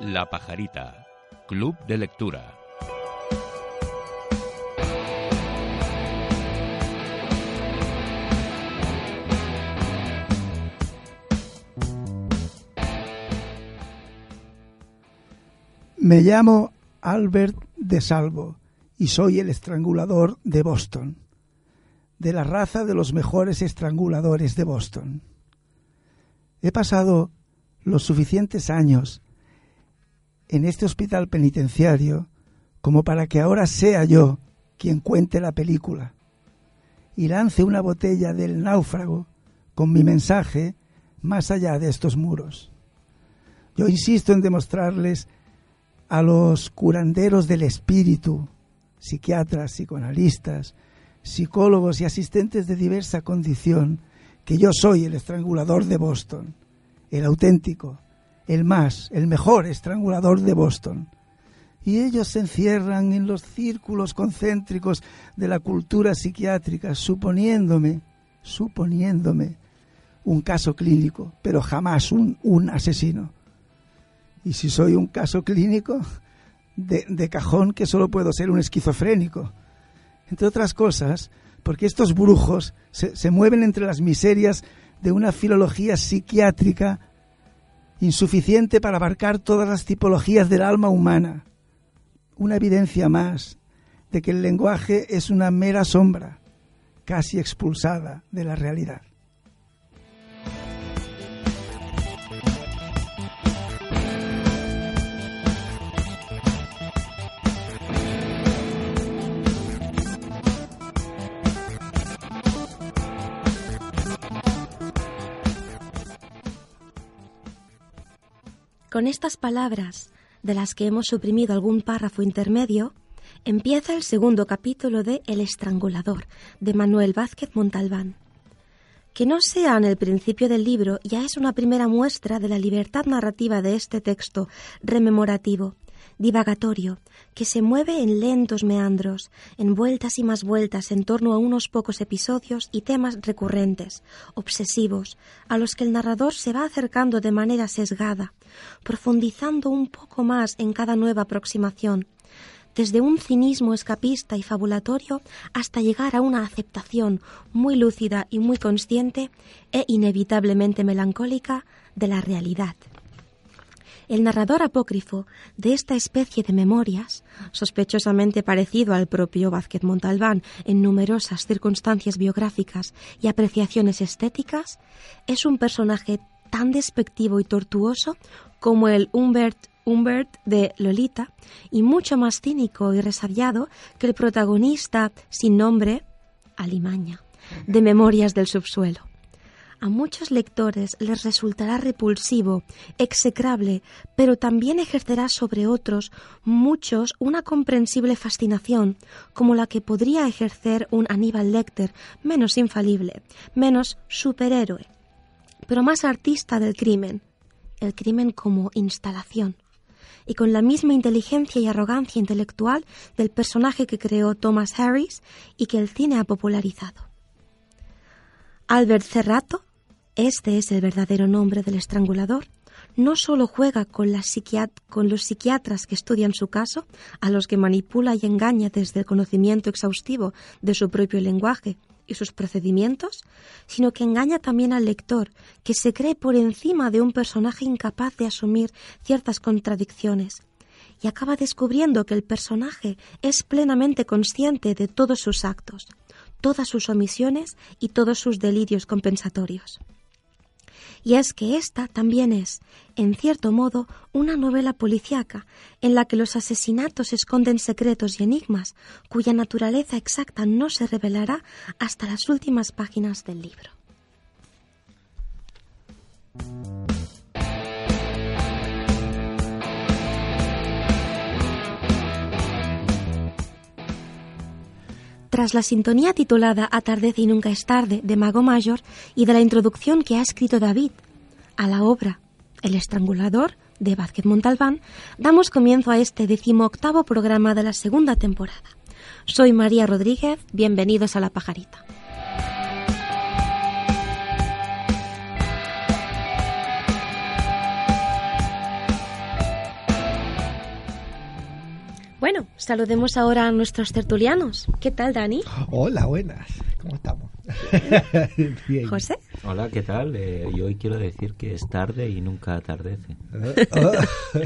La Pajarita, Club de Lectura. Me llamo Albert de Salvo y soy el estrangulador de Boston, de la raza de los mejores estranguladores de Boston. He pasado los suficientes años en este hospital penitenciario como para que ahora sea yo quien cuente la película y lance una botella del náufrago con mi mensaje más allá de estos muros. Yo insisto en demostrarles a los curanderos del espíritu, psiquiatras, psicoanalistas, psicólogos y asistentes de diversa condición, que yo soy el estrangulador de Boston, el auténtico, el más, el mejor estrangulador de Boston. Y ellos se encierran en los círculos concéntricos de la cultura psiquiátrica, suponiéndome, suponiéndome un caso clínico, pero jamás un, un asesino. Y si soy un caso clínico, de, de cajón que solo puedo ser un esquizofrénico. Entre otras cosas, porque estos brujos se, se mueven entre las miserias de una filología psiquiátrica insuficiente para abarcar todas las tipologías del alma humana. Una evidencia más de que el lenguaje es una mera sombra, casi expulsada de la realidad. Con estas palabras, de las que hemos suprimido algún párrafo intermedio, empieza el segundo capítulo de El estrangulador, de Manuel Vázquez Montalbán. Que no sea en el principio del libro ya es una primera muestra de la libertad narrativa de este texto rememorativo, divagatorio, que se mueve en lentos meandros, en vueltas y más vueltas en torno a unos pocos episodios y temas recurrentes, obsesivos, a los que el narrador se va acercando de manera sesgada, profundizando un poco más en cada nueva aproximación, desde un cinismo escapista y fabulatorio hasta llegar a una aceptación muy lúcida y muy consciente e inevitablemente melancólica de la realidad. El narrador apócrifo de esta especie de memorias, sospechosamente parecido al propio Vázquez Montalbán en numerosas circunstancias biográficas y apreciaciones estéticas, es un personaje tan despectivo y tortuoso como el Humbert Humbert de Lolita y mucho más cínico y resabiado que el protagonista sin nombre, Alimaña, de Memorias del Subsuelo a muchos lectores les resultará repulsivo, execrable, pero también ejercerá sobre otros muchos una comprensible fascinación, como la que podría ejercer un Aníbal Lecter menos infalible, menos superhéroe, pero más artista del crimen, el crimen como instalación y con la misma inteligencia y arrogancia intelectual del personaje que creó Thomas Harris y que el cine ha popularizado. Albert Cerrato este es el verdadero nombre del estrangulador. No solo juega con, con, los psiquiatras que estudian su caso, a los que manipula y engaña desde el conocimiento exhaustivo de su propio lenguaje y sus procedimientos, sino que engaña también al lector, que se cree por encima de un personaje incapaz de asumir ciertas contradicciones, y acaba descubriendo que el personaje es plenamente consciente de todos sus actos, todas sus omisiones y todos sus delirios compensatorios. Y es que esta también es, en cierto modo, una novela policíaca, en la que los asesinatos esconden secretos y enigmas cuya naturaleza exacta no se revelará hasta las últimas páginas del libro. Tras la sintonía titulada Atardece y nunca es tarde de Mago Mayor y de la introducción que ha escrito David a la obra El estrangulador de Vázquez Montalbán, damos comienzo a este decimoctavo programa de la segunda temporada. Soy María Rodríguez, bienvenidos a La Pajarita. Bueno, saludemos ahora a nuestros tertulianos. ¿Qué tal, Dani? Hola, buenas. ¿Cómo estamos? Bien. José. Hola, ¿qué tal? Eh, yo hoy quiero decir que es tarde y nunca atardece.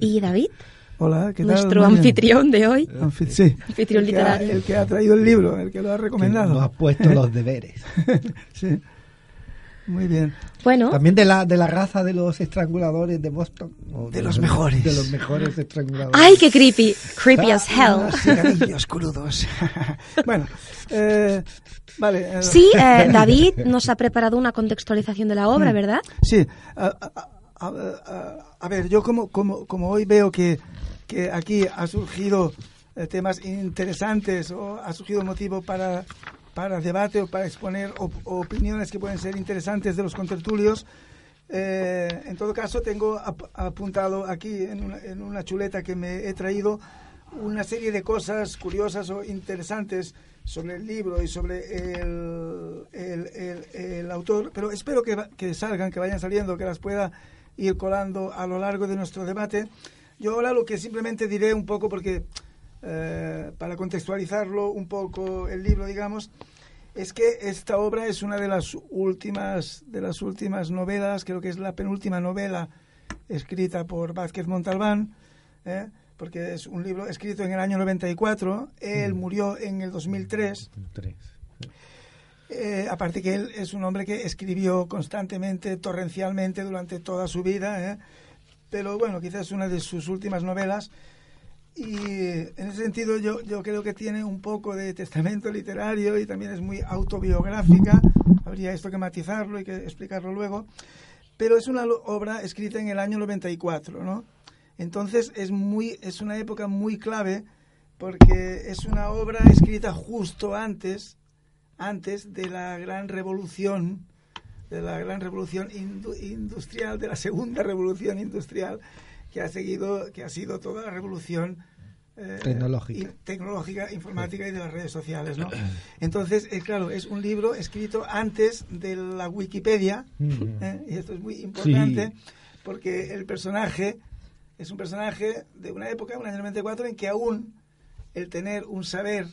¿Y David? Hola, ¿qué tal? Nuestro anfitrión de hoy. sí. Anfitrión literario. el que ha traído el libro, el que lo ha recomendado. Que nos ha puesto los deberes. sí. Muy bien. Bueno. También de la, de la raza de los estranguladores de Boston. De, los mejores. De los mejores estranguladores. ¡Ay, qué creepy! Creepy as hell. Cigarrillos crudos. bueno, eh, vale. Eh. Sí, eh, David nos ha preparado una contextualización de la obra, mm. ¿verdad? Sí. A, ver, yo como, como, como hoy veo que, que aquí ha surgido temas interesantes o ha surgido motivo para para debate o para exponer opiniones que pueden ser interesantes de los contertulios. Eh, en todo caso, tengo apuntado aquí en una, chuleta que me he traído una serie de cosas curiosas o interesantes sobre el libro y sobre el, el, autor, pero espero que, que, salgan, que vayan saliendo, que las pueda ir colando a lo largo de nuestro debate. Yo ahora lo que simplemente diré un poco, porque eh, para contextualizarlo un poco el libro, digamos, es que esta obra es una de las últimas de las últimas novelas, creo que es la penúltima novela escrita por Vázquez Montalbán, ¿eh? porque es un libro escrito en el año 94, él mm. murió en el 2003. Eh, aparte que él es un hombre que escribió constantemente, torrencialmente durante toda su vida, pero bueno, quizás una de sus últimas novelas y en ese sentido yo, yo creo que tiene un poco de testamento literario y también es muy autobiográfica. Habría esto que matizarlo y que explicarlo luego. Pero es una obra escrita en el año 94, ¿no? Entonces es, muy, es una época muy clave porque es una obra escrita justo antes, antes de la gran revolución, de la gran revolución industrial, de la segunda revolución industrial que ha seguido, que ha sido toda la revolución eh, tecnológica. tecnológica, informática y de las redes sociales, ¿no? Entonces, eh, claro, es un libro escrito antes de la Wikipedia, ¿eh? y esto es muy importante, porque el personaje es un personaje de una época, un año 94, en que aún el tener un saber,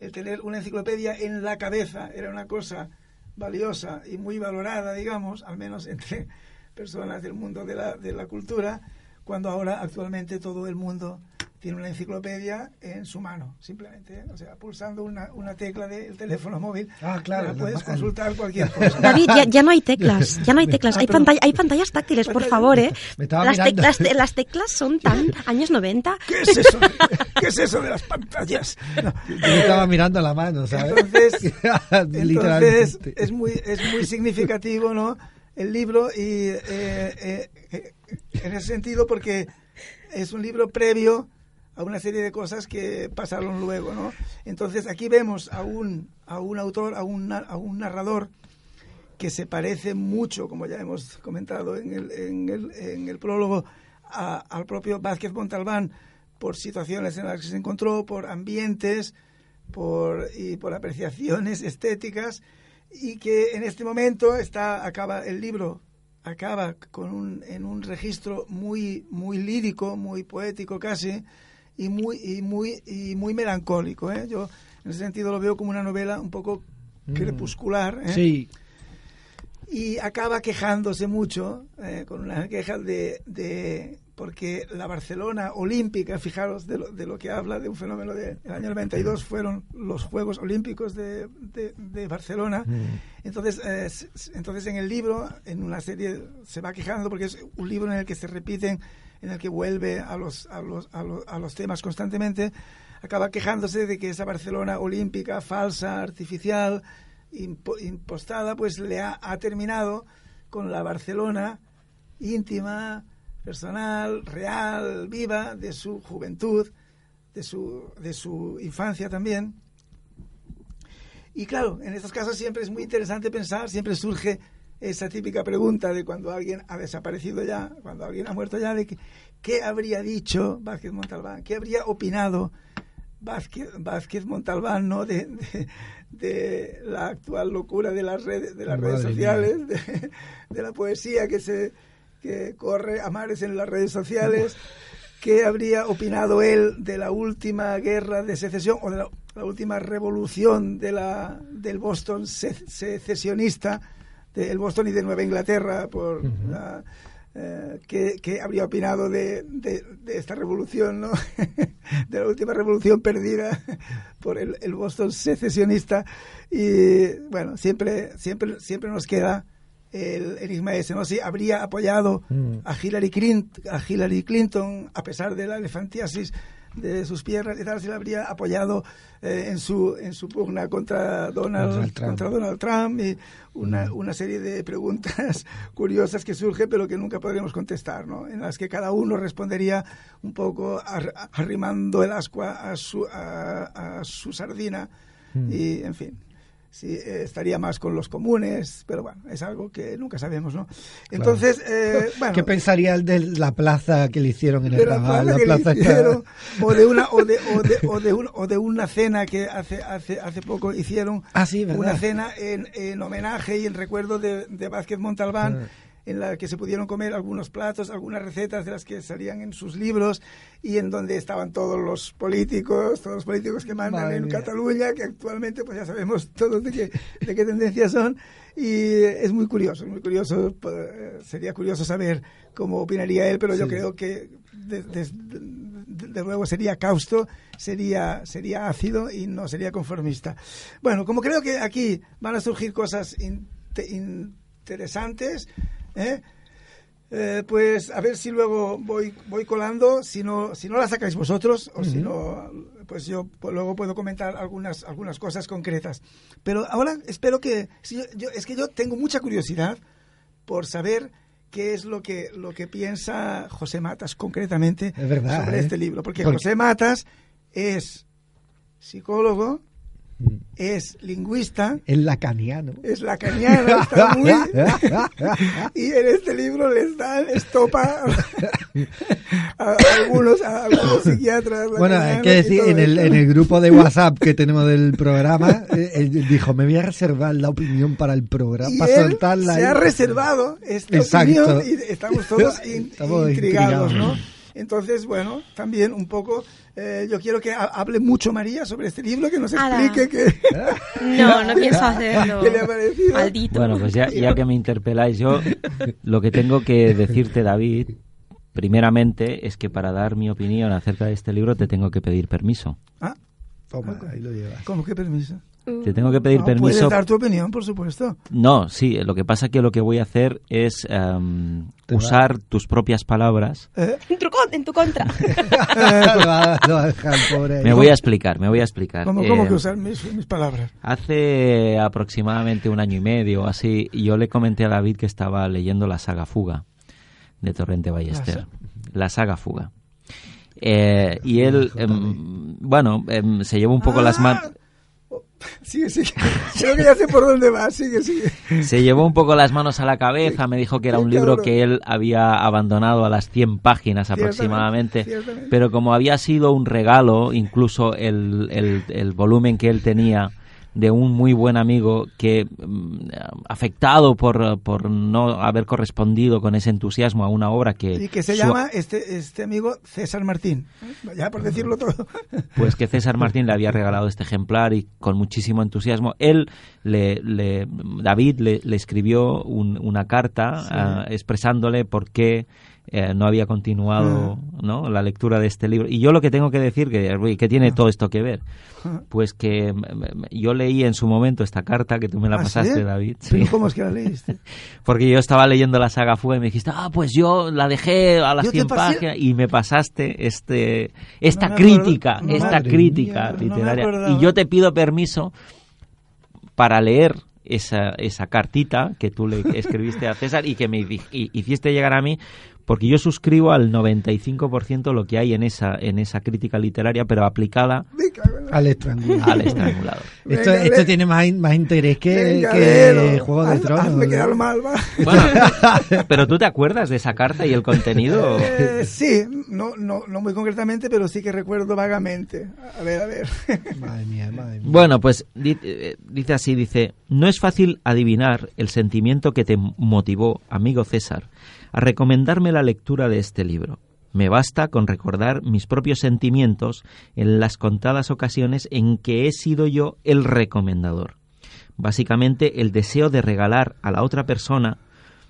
el tener una enciclopedia en la cabeza era una cosa valiosa y muy valorada, digamos, al menos entre personas del mundo de la, de la cultura, cuando ahora actualmente todo el mundo tiene una enciclopedia en su mano, simplemente. O sea, pulsando una, una tecla del teléfono móvil, ah, claro, puedes consultar cualquier cosa. David, ya, no hay teclas, ya no hay teclas. Ah, hay, pantalla, hay pantallas táctiles, por favor, ¿eh? las, teclas, las teclas son tan años 90. ¿Qué es eso? ¿Qué es eso de las pantallas? Yo estaba mirando la mano, ¿sabes? Entonces, entonces es, muy, es muy significativo, ¿no? El libro y eh, eh, en ese sentido porque es un libro previo a una serie de cosas que pasaron luego, ¿no? Entonces aquí vemos a un, a un autor, a un, a un narrador que se parece mucho, como ya hemos comentado en el, en el, en el prólogo, al propio Vázquez Montalbán por situaciones en las que se encontró, por ambientes por, y por apreciaciones estéticas y que en este momento está acaba el libro acaba con un, en un registro muy muy lírico muy poético casi y muy y muy y muy melancólico ¿eh? yo en ese sentido lo veo como una novela un poco mm. crepuscular ¿eh? sí y acaba quejándose mucho eh, con una queja de, de porque la Barcelona olímpica, fijaros de lo, de lo que habla de un fenómeno del año 92, fueron los Juegos Olímpicos de, de, Barcelona. Mm. Entonces, eh, entonces, en el libro, en una serie, se va quejando porque es un libro en el que se repiten, en el que vuelve a los, a los, a los, a los temas constantemente, acaba quejándose de que esa Barcelona olímpica, falsa, artificial, impostada, pues le ha, ha terminado con la Barcelona íntima, personal, real, viva, de su juventud, de su, de su infancia también. Y claro, en estos casos siempre es muy interesante pensar, siempre surge esa típica pregunta de cuando alguien ha desaparecido ya, cuando alguien ha muerto ya, de que, qué habría dicho Vázquez Montalbán, qué habría opinado Vázquez, Montalbán ¿no? de, de, la actual locura de las redes, de las redes sociales, de, la poesía que se que corre a mares en las redes sociales, qué habría opinado él de la última guerra de secesión o de la, la última revolución de la, del Boston se- secesionista, del Boston y de Nueva Inglaterra, por la, eh, qué, qué habría opinado de, de- de esta revolución, ¿no? de la última revolución perdida por el, el Boston secesionista. Y bueno, siempre, siempre, siempre nos queda el enigma ese, ¿no? Si habría apoyado Mm. a Hillary, Clinton, a Hillary Clinton, a pesar de la elefantiasis de sus piernas y tal, si la habría apoyado eh, en su en su pugna contra Donald, Donald Trump. contra Donald Trump y una, una serie de preguntas curiosas que surgen pero que nunca podremos contestar, ¿no? En las que cada uno respondería un poco ar- arrimando el ascua a su, a, a su sardina y, en fin, sí, eh, estaría más con los comunes, pero bueno, es algo que nunca sabemos, ¿no? Entonces, eh, bueno... ¿Qué pensaría el de la plaza que le hicieron en el Raval? plaza La plaza hicieron, o de una o de, o de, o de un- o de una cena que hace hace hace poco hicieron Ah, sí, ¿verdad? una cena en, en homenaje y en recuerdo de, de Vázquez Montalbán Ah. En la que se pudieron comer algunos platos, algunas recetas de las que salían en sus libros y en donde estaban todos los políticos, todos los políticos que mandan Madre en mía. Cataluña, que actualmente pues ya sabemos todos de qué, de qué tendencia son y es muy curioso, muy curioso, pues, sería curioso saber cómo opinaría él, pero yo creo que de, de- de- de nuevo sería causto, sería, sería ácido y no sería conformista. Bueno, como creo que aquí van a surgir cosas inte- interesantes, ¿eh? Eh, pues a ver si luego voy, voy colando, si no, si no la sacáis vosotros, o si no, pues yo pues luego puedo comentar algunas, algunas cosas concretas. Pero ahora espero que, si yo, yo- es que yo tengo mucha curiosidad por saber qué es lo que, lo que piensa José Matas concretamente Es verdad, sobre ¿eh? este libro. Porque Porque- José Matas es psicólogo. Es lingüista, El lacaniano. es lacaniano, está muy... y en este libro les dan estopa a, a algunos, a algunos psiquiatras. Bueno, hay que decir, en el, en el grupo de WhatsApp que tenemos del programa, eh, él dijo, me voy a reservar la opinión para el programa, Y para él soltarla. se ahí". ha reservado esta Exacto. opinión y estamos todos in- Estamos intrigados, intrigados. ¿no? Entonces, bueno, también un poco, eh, yo quiero que ha- hable mucho María sobre este libro, que nos explique qué, No, no pienso hacerlo. qué le ha parecido. Maldito. Bueno, pues ya, ya que me interpeláis, yo lo que tengo que decirte, David, primeramente es que para dar mi opinión acerca de este libro te tengo que pedir permiso. Ah, Toma, ahí lo llevas. ¿Cómo que permiso? Te tengo que pedir No, puedes permiso. dar tu opinión, por supuesto. No, sí, lo que pasa que lo que voy a hacer es em, usar tus propias palabras. ¿Eh? En tu, con- en tu contra. lo, va, lo va a dejar el pobre ahí. Me voy a explicar, me voy a explicar. ¿Cómo, cómo Eh, que usar mis, mis palabras? Hace aproximadamente un año y medio o así, yo le comenté a David que estaba leyendo la saga Fuga de Torrente Ballester. La saga Fuga. Eh, y él, em, bueno, em, se llevó un poco las manos. Sigue, sigue. Creo que ya sé por dónde va. Sigue, sigue. Se llevó un poco las manos a la cabeza, me dijo que era un libro cabrón. que él había abandonado a las 100 páginas Ciertamente, aproximadamente, ciertamente. pero como había sido un regalo, incluso el, el- el volumen que él tenía de un muy buen amigo que, mm, afectado por, por no haber correspondido con ese entusiasmo a una obra que... Y que se su- llama este, este amigo César Martín. Ya por decirlo todo. pues que César Martín le había regalado este ejemplar y con muchísimo entusiasmo. Él, le, le- David, le, le escribió un- una carta ah, expresándole por qué eh, no había continuado ¿no? la lectura de este libro. Y yo lo que tengo que decir, que, ¿qué tiene todo esto que ver? Pues que mm, mm, yo leí en su momento esta carta que tú me la ¿Ah, pasaste, sí? David. Pero sí. ¿Cómo es que la leíste? Porque yo estaba leyendo la saga Fuga y me dijiste, ah, pues yo la dejé a las Yo te 100 pasé- páginas y me pasaste este esta No me acuerdo- crítica, esta crítica mía, literaria. y yo te pido permiso para leer esa, esa cartita que tú le escribiste a César y que me hi- hi- hiciste llegar a mí, porque yo suscribo al 95% lo que hay en esa, en esa crítica literaria, pero aplicada Al estrangulador. al estrangulador. Esto, Venga, esto le- tiene más, más interés que, Venga, que. Juego de Haz- Tronos. Hazme quedar mal, va. Bueno, pero tú te acuerdas de esa carta y el contenido. Eh, sí, no, no, no muy concretamente, pero sí que recuerdo vagamente. A ver, a ver. Madre mía, madre mía. Bueno, pues di- eh, dice así, dice, no es fácil adivinar el sentimiento que te motivó, amigo César, a recomendarme la lectura de este libro. Me basta con recordar mis propios sentimientos en las contadas ocasiones en que he sido yo el recomendador. Básicamente el deseo de regalar a la otra persona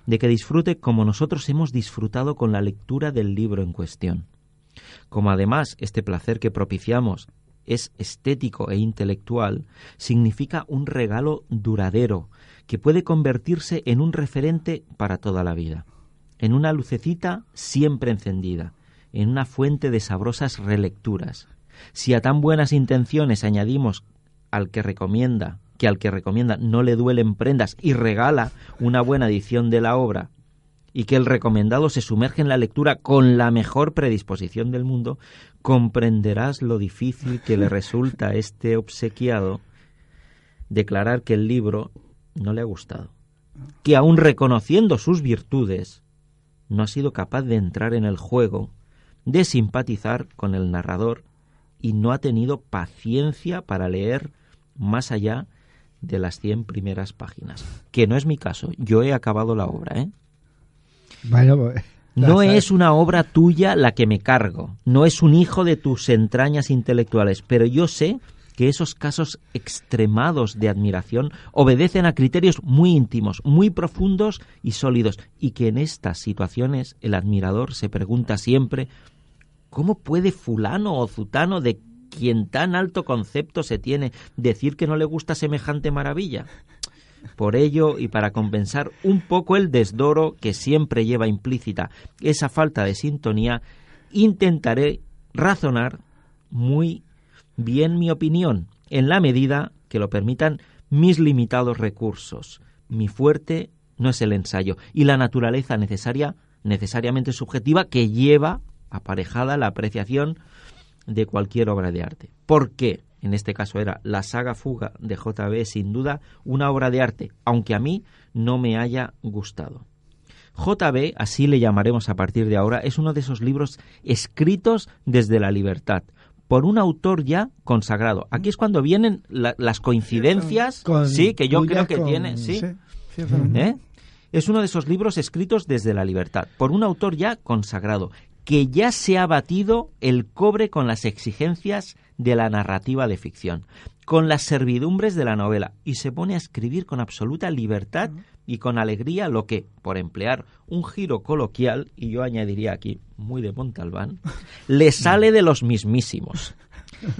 de que disfrute como nosotros hemos disfrutado con la lectura del libro en cuestión. Como además este placer que propiciamos es estético e intelectual, significa un regalo duradero que puede convertirse en un referente para toda la vida, en una lucecita siempre encendida, en una fuente de sabrosas relecturas. Si a tan buenas intenciones añadimos al que recomienda que al que recomienda no le duelen prendas y regala una buena edición de la obra y que el recomendado se sumerge en la lectura con la mejor predisposición del mundo, comprenderás lo difícil que le resulta a este obsequiado declarar que el libro no le ha gustado, que aun reconociendo sus virtudes, no ha sido capaz de entrar en el juego, de simpatizar con el narrador y no ha tenido paciencia para leer más allá de las 100 primeras páginas. Que no es mi caso. Yo he acabado la obra, ¿eh? Pues, no es una obra tuya la que me cargo, no es un hijo de tus entrañas intelectuales, pero yo sé que esos casos extremados de admiración obedecen a criterios muy íntimos, muy profundos y sólidos, y que en estas situaciones el admirador se pregunta siempre ¿cómo puede fulano o zutano de quien tan alto concepto se tiene decir que no le gusta semejante maravilla? Por ello, y para compensar un poco el desdoro que siempre lleva implícita esa falta de sintonía, intentaré razonar muy bien mi opinión, en la medida que lo permitan mis limitados recursos. Mi fuerte no es el ensayo y la naturaleza necesaria, necesariamente subjetiva, que lleva aparejada la apreciación de cualquier obra de arte. ¿Por qué? En este caso era la saga Fuga de JB, sin duda una obra de arte, aunque a mí no me haya gustado. JB, así le llamaremos a partir de ahora, es uno de esos libros escritos desde la libertad, por un autor ya consagrado. Aquí es cuando vienen las coincidencias, sí, que yo creo que tiene, sí. ¿Eh? Es uno de esos libros escritos desde la libertad, por un autor ya consagrado, que ya se ha batido el cobre con las exigencias de la narrativa de ficción, con las servidumbres de la novela, y se pone a escribir con absoluta libertad y con alegría lo que, por emplear un giro coloquial, y yo añadiría aquí, muy de Montalbán, le sale de los mismísimos.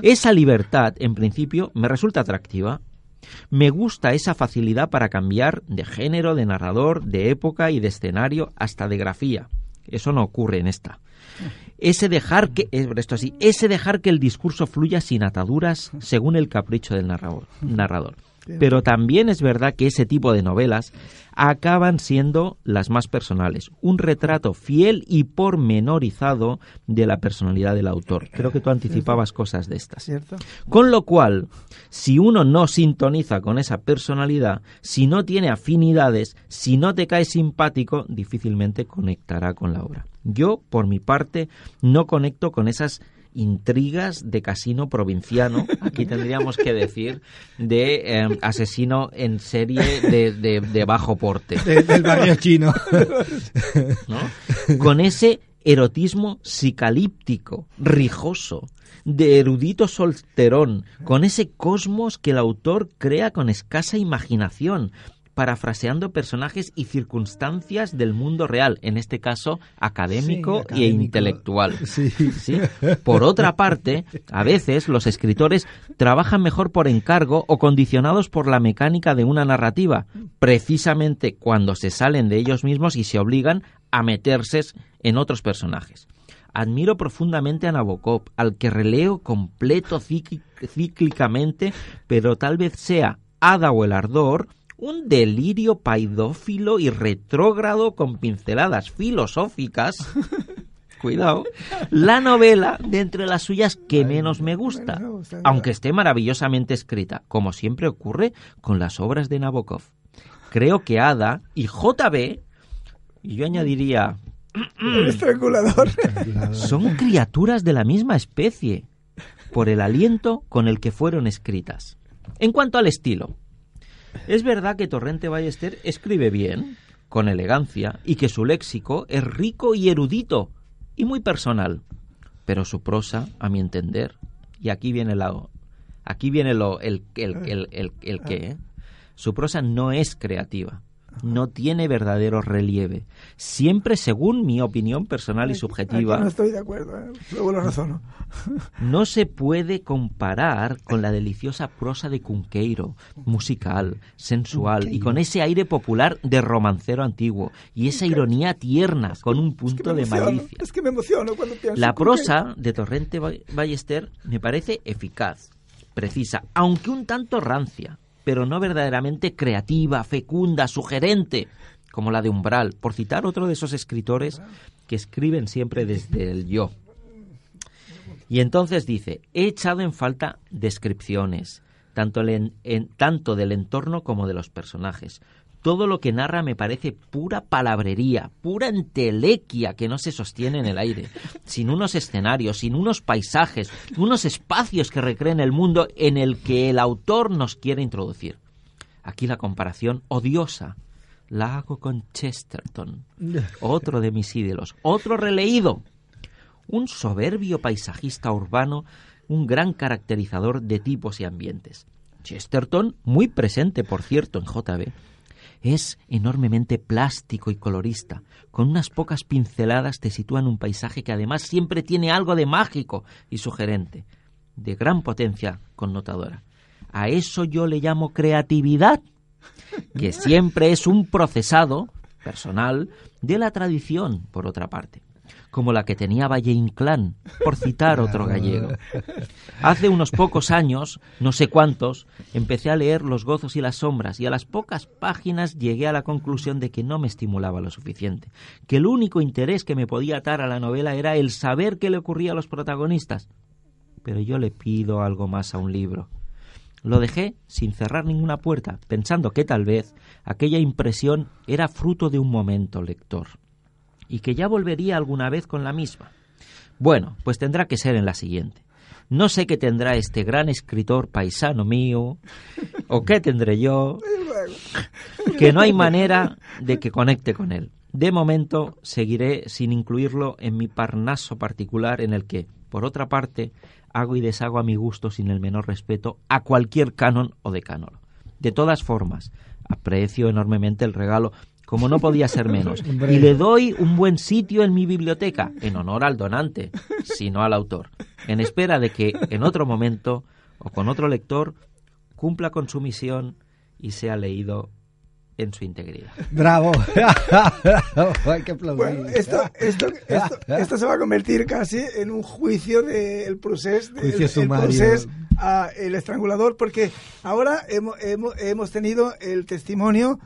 Esa libertad, en principio, me resulta atractiva. Me gusta esa facilidad para cambiar de género, de narrador, de época y de escenario hasta de grafía. Eso no ocurre en esta ese dejar que esto así, ese dejar que el discurso fluya sin ataduras según el capricho del narrador. narrador. Pero también es verdad que ese tipo de novelas acaban siendo las más personales, un retrato fiel y pormenorizado de la personalidad del autor. Creo que tú anticipabas cosas de estas. Con lo cual, si uno no sintoniza con esa personalidad, si no tiene afinidades, si no te cae simpático, difícilmente conectará con la obra. Yo, por mi parte, no conecto con esas intrigas de casino provinciano, aquí tendríamos que decir de em, asesino en serie de, bajo porte. del barrio chino. Con ese erotismo psicalíptico, rijoso, de erudito solterón, con ese cosmos que el autor crea con escasa imaginación, parafraseando personajes y circunstancias del mundo real, en este caso académico, e intelectual. Por otra parte, a veces los escritores trabajan mejor por encargo o condicionados por la mecánica de una narrativa, precisamente cuando se salen de ellos mismos y se obligan a meterse en otros personajes. Admiro profundamente a Nabokov, al que releo completo cíclicamente, pero tal vez sea Ada o el ardor un delirio paidófilo y retrógrado con pinceladas filosóficas. Cuidado. La novela de entre las suyas que menos me gusta, aunque esté maravillosamente escrita, como siempre ocurre con las obras de Nabokov. Creo que Ada y JB, y yo añadiría... El estrangulador. Son criaturas de la misma especie, por el aliento con el que fueron escritas. En cuanto al estilo, es verdad que Torrente Ballester escribe bien, con elegancia, y que su léxico es rico y erudito, y muy personal, pero su prosa, a mi entender, y aquí viene la, aquí viene lo, el, el, el, el, el que, ¿eh? su prosa no es creativa, no tiene verdadero relieve, siempre según mi opinión personal y subjetiva. Aquí no estoy de acuerdo, ¿eh? luego lo razono. No se puede comparar con la deliciosa prosa de Cunqueiro, musical, sensual y con ese aire popular de romancero antiguo y esa ironía tierna con un punto de emociono, malicia. Es que me emociono cuando pienso La Cunqueiro. prosa de Torrente Ba- Ballester me parece eficaz, precisa, aunque un tanto rancia, pero no verdaderamente creativa, fecunda, sugerente, como la de Umbral, por citar otro de esos escritores que escriben siempre desde el yo. Y entonces dice, he echado en falta descripciones, tanto, del entorno como de los personajes. Todo lo que narra me parece pura palabrería, pura entelequia que no se sostiene en el aire, sin unos escenarios, sin unos paisajes, unos espacios que recreen el mundo en el que el autor nos quiere introducir. Aquí la comparación odiosa la hago con Chesterton, otro de mis ídolos, otro releído, un soberbio paisajista urbano, un gran caracterizador de tipos y ambientes. Chesterton, muy presente, por cierto, en JB, es enormemente plástico y colorista. Con unas pocas pinceladas te sitúa en un paisaje que además siempre tiene algo de mágico y sugerente, de gran potencia connotadora. A eso yo le llamo creatividad, que siempre es un procesado personal de la tradición, por otra parte, como la que tenía Valle Inclán, por citar otro gallego. Hace unos pocos años, no sé cuántos, empecé a leer Los gozos y las sombras y a las pocas páginas llegué a la conclusión de que no me estimulaba lo suficiente, que el único interés que me podía atar a la novela era el saber qué le ocurría a los protagonistas. Pero yo le pido algo más a un libro. Lo dejé sin cerrar ninguna puerta, pensando que tal vez aquella impresión era fruto de un momento lector, y que ya volvería alguna vez con la misma. Bueno, pues tendrá que ser en la siguiente. No sé qué tendrá este gran escritor paisano mío, o qué tendré yo, que no hay manera de que conecte con él. De momento seguiré sin incluirlo en mi parnaso particular en el que, por otra parte, hago y deshago a mi gusto sin el menor respeto a cualquier canon o decánono. De todas formas, aprecio enormemente el regalo, como no podía ser menos, y le doy un buen sitio en mi biblioteca, en honor al donante, sino al autor, en espera de que en otro momento o con otro lector cumpla con su misión y sea leído en su integridad. Bravo. Hay que aplaudir. Bueno, esto, esto, esto, esto se va a convertir casi en un juicio del procés, del Juicio el sumario. procés a el estrangulador, porque ahora hemos, hemos, hemos tenido el testimonio.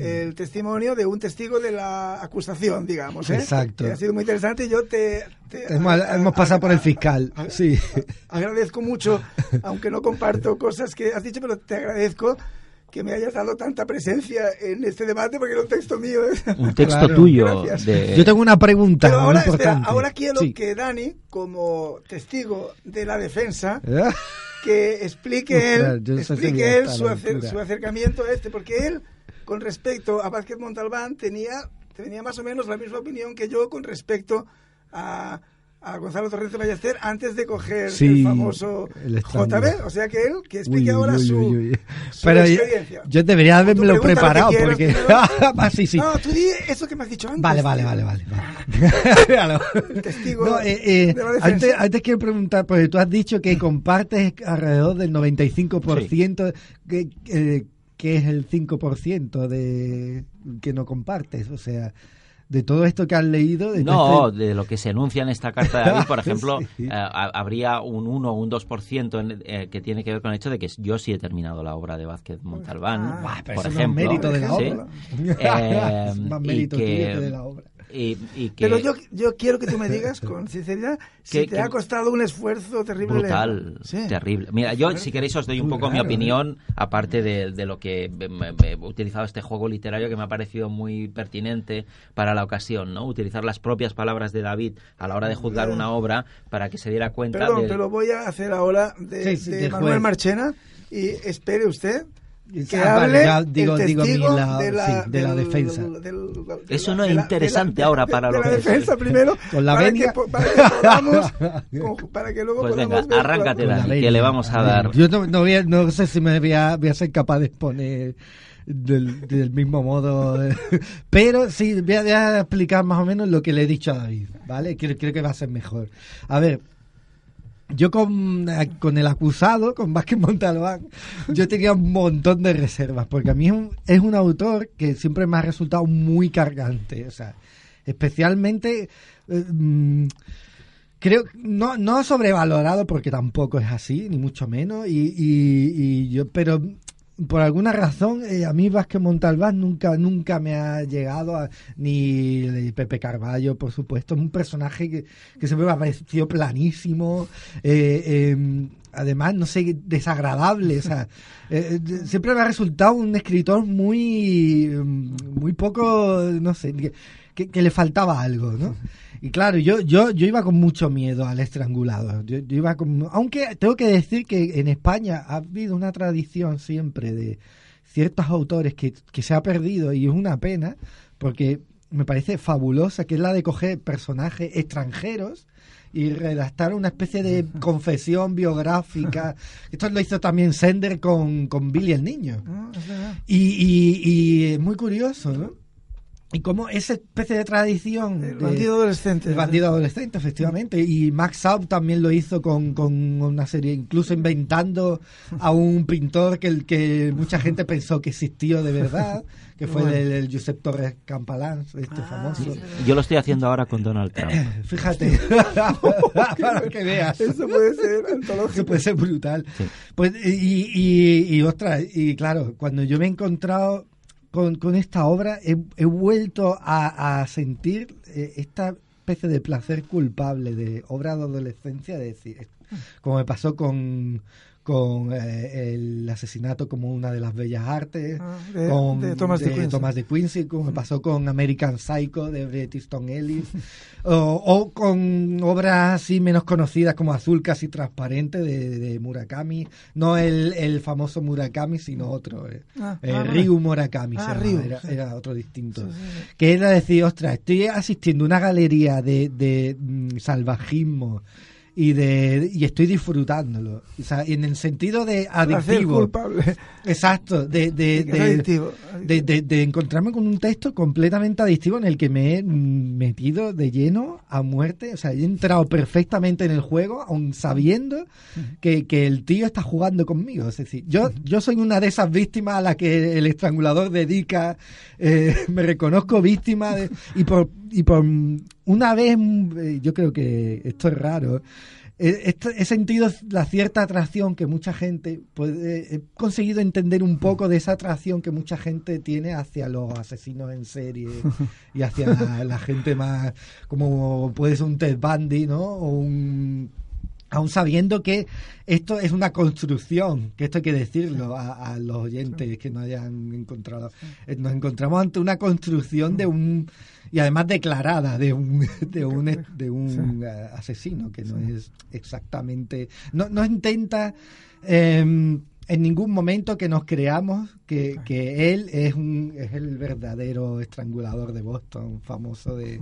El testimonio de un testigo de la acusación, digamos. ¿eh? Exacto. Que ha sido muy interesante. Yo te, te- Hemos, a- hemos a- pasado por el fiscal. a- Sí. agradezco mucho, aunque no comparto cosas que has dicho, pero te agradezco que me hayas dado tanta presencia en este debate porque era un texto mío. ¿eh? Un texto Claro. tuyo de... Yo tengo una pregunta Pero ahora, espera, importante. ahora quiero Sí. que Dani, como testigo de la defensa, ¿Eh? que explique él, explique él su, acer- su acercamiento a este, porque él, con respecto a Vázquez Montalbán, tenía, tenía más o menos la misma opinión que yo con respecto a, a Gonzalo Torrente Ballester antes de coger Sí, el famoso el. JB. O sea que él, que explique Uy, uy, ahora uy, su, uy, uy. su Pero yo, experiencia. yo debería haberme lo pregunta lo que preparado quieras porque. Ah, sí, sí. No, tú di eso que me has dicho antes. Vale, vale, vale, vale. vale. Véalo. Testigo No, eh, eh, de la defensa. antes, antes quiero preguntar, porque tú has dicho que compartes alrededor del 95%, que, eh, que es el 5% de que no compartes, o sea, de todo esto que has leído. De No, este- de lo que se enuncia en esta carta de David, por ejemplo, Sí. eh, ha- habría un 1 o un 2% en- eh, que tiene que ver con el hecho de que yo sí he terminado la obra de Vázquez Montalbán, Ah, por ejemplo. no es mérito de la sí. obra. Eh, Es más y mérito que- que de la obra. Y, y que Pero yo, yo quiero que tú me digas con sinceridad si Que- te que- ha costado un esfuerzo terrible. brutal. Sí. terrible. Mira, yo si queréis os doy un poco mi ¿eh? opinión, aparte de, de lo que he utilizado este juego literario que me ha parecido muy pertinente para la ocasión, ¿no? Utilizar las propias palabras de David a la hora de juzgar una obra para que se diera cuenta Perdón, del- pero voy a hacer ahora de, Sí, sí, de Manuel. Marchena y espere usted que Ah, vale, hable ya digo- el digo mi testigo lado, de la, sí, de la defensa. del- del- de Eso la- no es la- interesante la- ahora para de lo la que es. defensa primero Con la para, que, para que podamos con- para que luego Pues venga, podamos ver arráncate, la- Dani, Con la que le vamos a dar. Yo no, no, voy a- no sé si me voy a, voy a ser capaz de exponer del, del mismo modo, eh, pero sí, voy a, voy a explicar más o menos lo que le he dicho a David, ¿vale? Creo, creo que va a ser mejor. A ver, yo con, con el acusado, con Vázquez Montalbán, yo tenía un montón de reservas, porque a mí es un, autor que siempre me ha resultado muy cargante, o sea, especialmente... eh, mm, creo no no sobrevalorado porque tampoco es así ni mucho menos y, y yo pero por alguna razón eh, a mí Vázquez Montalbán nunca nunca me ha llegado a- ni Pepe Carballo por supuesto es un personaje que, que siempre me ha parecido planísimo eh, eh, además no sé desagradable o sea eh, siempre me ha resultado un escritor muy muy poco no sé que, que- que le faltaba algo no y claro, yo, yo, yo iba con mucho miedo al estrangulado. Yo, yo iba con, aunque tengo que decir que en España ha habido una tradición siempre de ciertos autores que, que se ha perdido y es una pena porque me parece fabulosa, que es la de coger personajes extranjeros y redactar una especie de confesión biográfica. Esto lo hizo también Sender con, con Billy el Niño. Ah, es. Y, y, y es muy curioso, ¿no? Y como esa especie de tradición... El de- bandido adolescente. el bandido adolescente, efectivamente. Y Max Saub también lo hizo con, con una serie, incluso inventando a un pintor que, el que mucha gente pensó que existió de verdad, que fue Bueno. el, el Josep Torres Campalán, este Ah, famoso. Yo lo estoy haciendo ahora con Donald Trump. Fíjate, para que veas. Eso puede ser antológico. Eso puede ser brutal. Sí. Pues, y, y, y ostras, y claro, cuando yo me he encontrado con, con esta obra, he, he vuelto a, a sentir eh, esta especie de placer culpable de obra de adolescencia, de decir, como me pasó con con eh, el asesinato como una de las bellas artes, Ah, de- con de Thomas de. Thomas de Quincy, como me pasó con American Psycho de Bret Easton Ellis, o, o con obras así menos conocidas como Azul casi transparente de, de Murakami, no el, el famoso Murakami, sino otro, eh, Ah, eh, ah, Ryu Murakami, se Ryu, era, sí. era otro distinto. Sí, sí, sí. Que era decir, ostras, estoy asistiendo a una galería de, de mm, salvajismo y de y estoy disfrutándolo. O sea, en el sentido de Placer adictivo. culpable. Exacto, de, de, de, adictivo. de, de- de encontrarme con un texto completamente adictivo en el que me he metido de lleno a muerte. O sea, he entrado perfectamente en el juego, aun sabiendo que, que el tío está jugando conmigo. Es decir, yo, yo soy una de esas víctimas a las que el estrangulador dedica, eh, me reconozco víctima de- y por y por una vez, mm, eh, yo creo que esto es raro, eh, esto- he sentido la cierta atracción que mucha gente puede, he conseguido entender un poco de esa atracción que mucha gente tiene hacia los asesinos en serie y hacia la, la gente más como puede ser un Ted Bundy, ¿no? O un aún sabiendo que esto es una construcción, que esto hay que decirlo a, a los oyentes que no hayan encontrado. Eh, Nos encontramos ante una construcción de un y además declarada de un de un de un eh, asesino que no es exactamente no no intenta em, en ningún momento que nos creamos que, que él es un es el verdadero estrangulador de Boston famoso de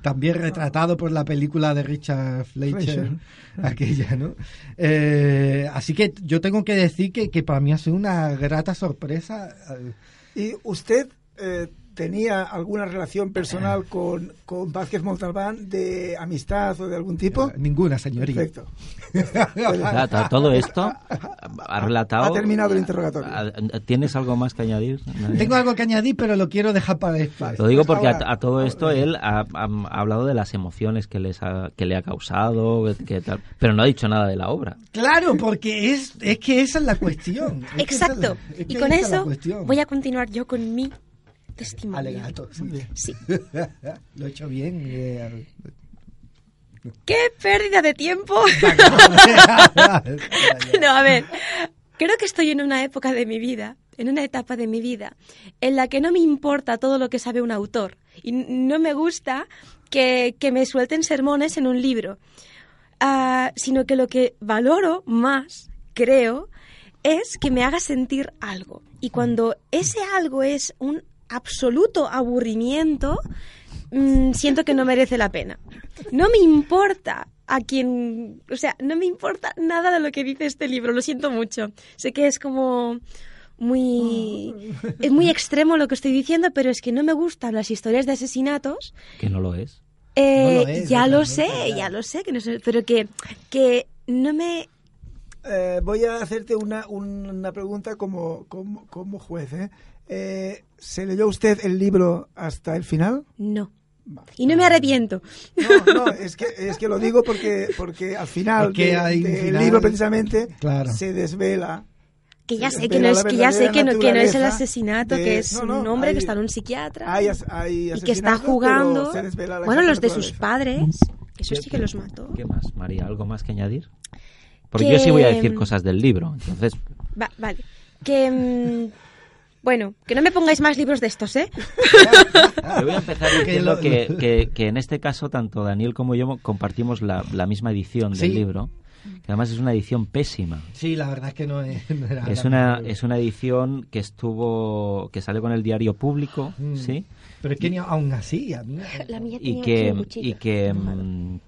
también retratado por la película de Richard Fleischer, aquella, ¿no? Eh, así que yo tengo que decir que, que para mí ha sido una grata sorpresa. eh, ¿Y usted eh, tenía alguna relación personal con, con Vázquez Montalbán de amistad o de algún tipo? Ninguna, señoría. Perfecto. Todo esto ha relatado. Ha terminado el interrogatorio. Ah, ¿Tienes algo más que añadir? Tengo algo que añadir, pero lo quiero dejar para después. Lo digo Pues porque a, a todo esto él ha, ha- ha hablado de las emociones que, les ha- que le ha causado, que tal, pero no ha dicho nada de la obra. Claro, porque es, es que esa es la cuestión. Es esa es la- Exacto. es que Y con eso voy a continuar yo con mi testimonio. Alegato, sí. Sí. lo he hecho bien. eh, ¡Qué pérdida de tiempo! no, a ver, creo que estoy en una época de mi vida, en una etapa de mi vida, en la que no me importa todo lo que sabe un autor y no me gusta que, que me suelten sermones en un libro, Ah, sino que lo que valoro más, creo, es que me haga sentir algo. Y cuando ese algo es un absoluto aburrimiento, mm, siento que no merece la pena. No me importa a quien, o sea, no me importa nada de lo que dice este libro, lo siento mucho. Sé que es como muy es muy extremo lo que estoy diciendo, pero es que no me gustan las historias de asesinatos. Que no lo es. Eh, No lo es, ya lo sé, ya lo sé, que no sé, pero que que no me Eh, voy a hacerte una, una pregunta como, como, como juez. ¿eh? Eh, ¿Se leyó usted el libro hasta el final? no. Y no me arrepiento. No, no, es que, es que lo digo porque, porque al final de- del final- libro precisamente Claro. se desvela Que ya sé que no es que ya sé que no, que no es el asesinato, de- que es no, no, un hombre hay- que está en un psiquiatra hay, hay y que está jugando. Bueno, los de sus padres, que eso sí que los mató. ¿Qué más, María? ¿Algo más que añadir? Porque Que- yo sí voy a decir cosas del libro, entonces Va- vale. Que mm, bueno, que no me pongáis más libros de estos, ¿eh? Yo voy a empezar diciendo que, que- que en este caso tanto Daniel como yo compartimos la, la misma edición Sí. del libro, que además es una edición pésima. Sí, la verdad es que no, es, no era Es una, es una edición que estuvo que sale con el diario público, Mm. ¿sí? Pero es que ni aún así, a mí... La mía Y tenía aquí que, y que mm,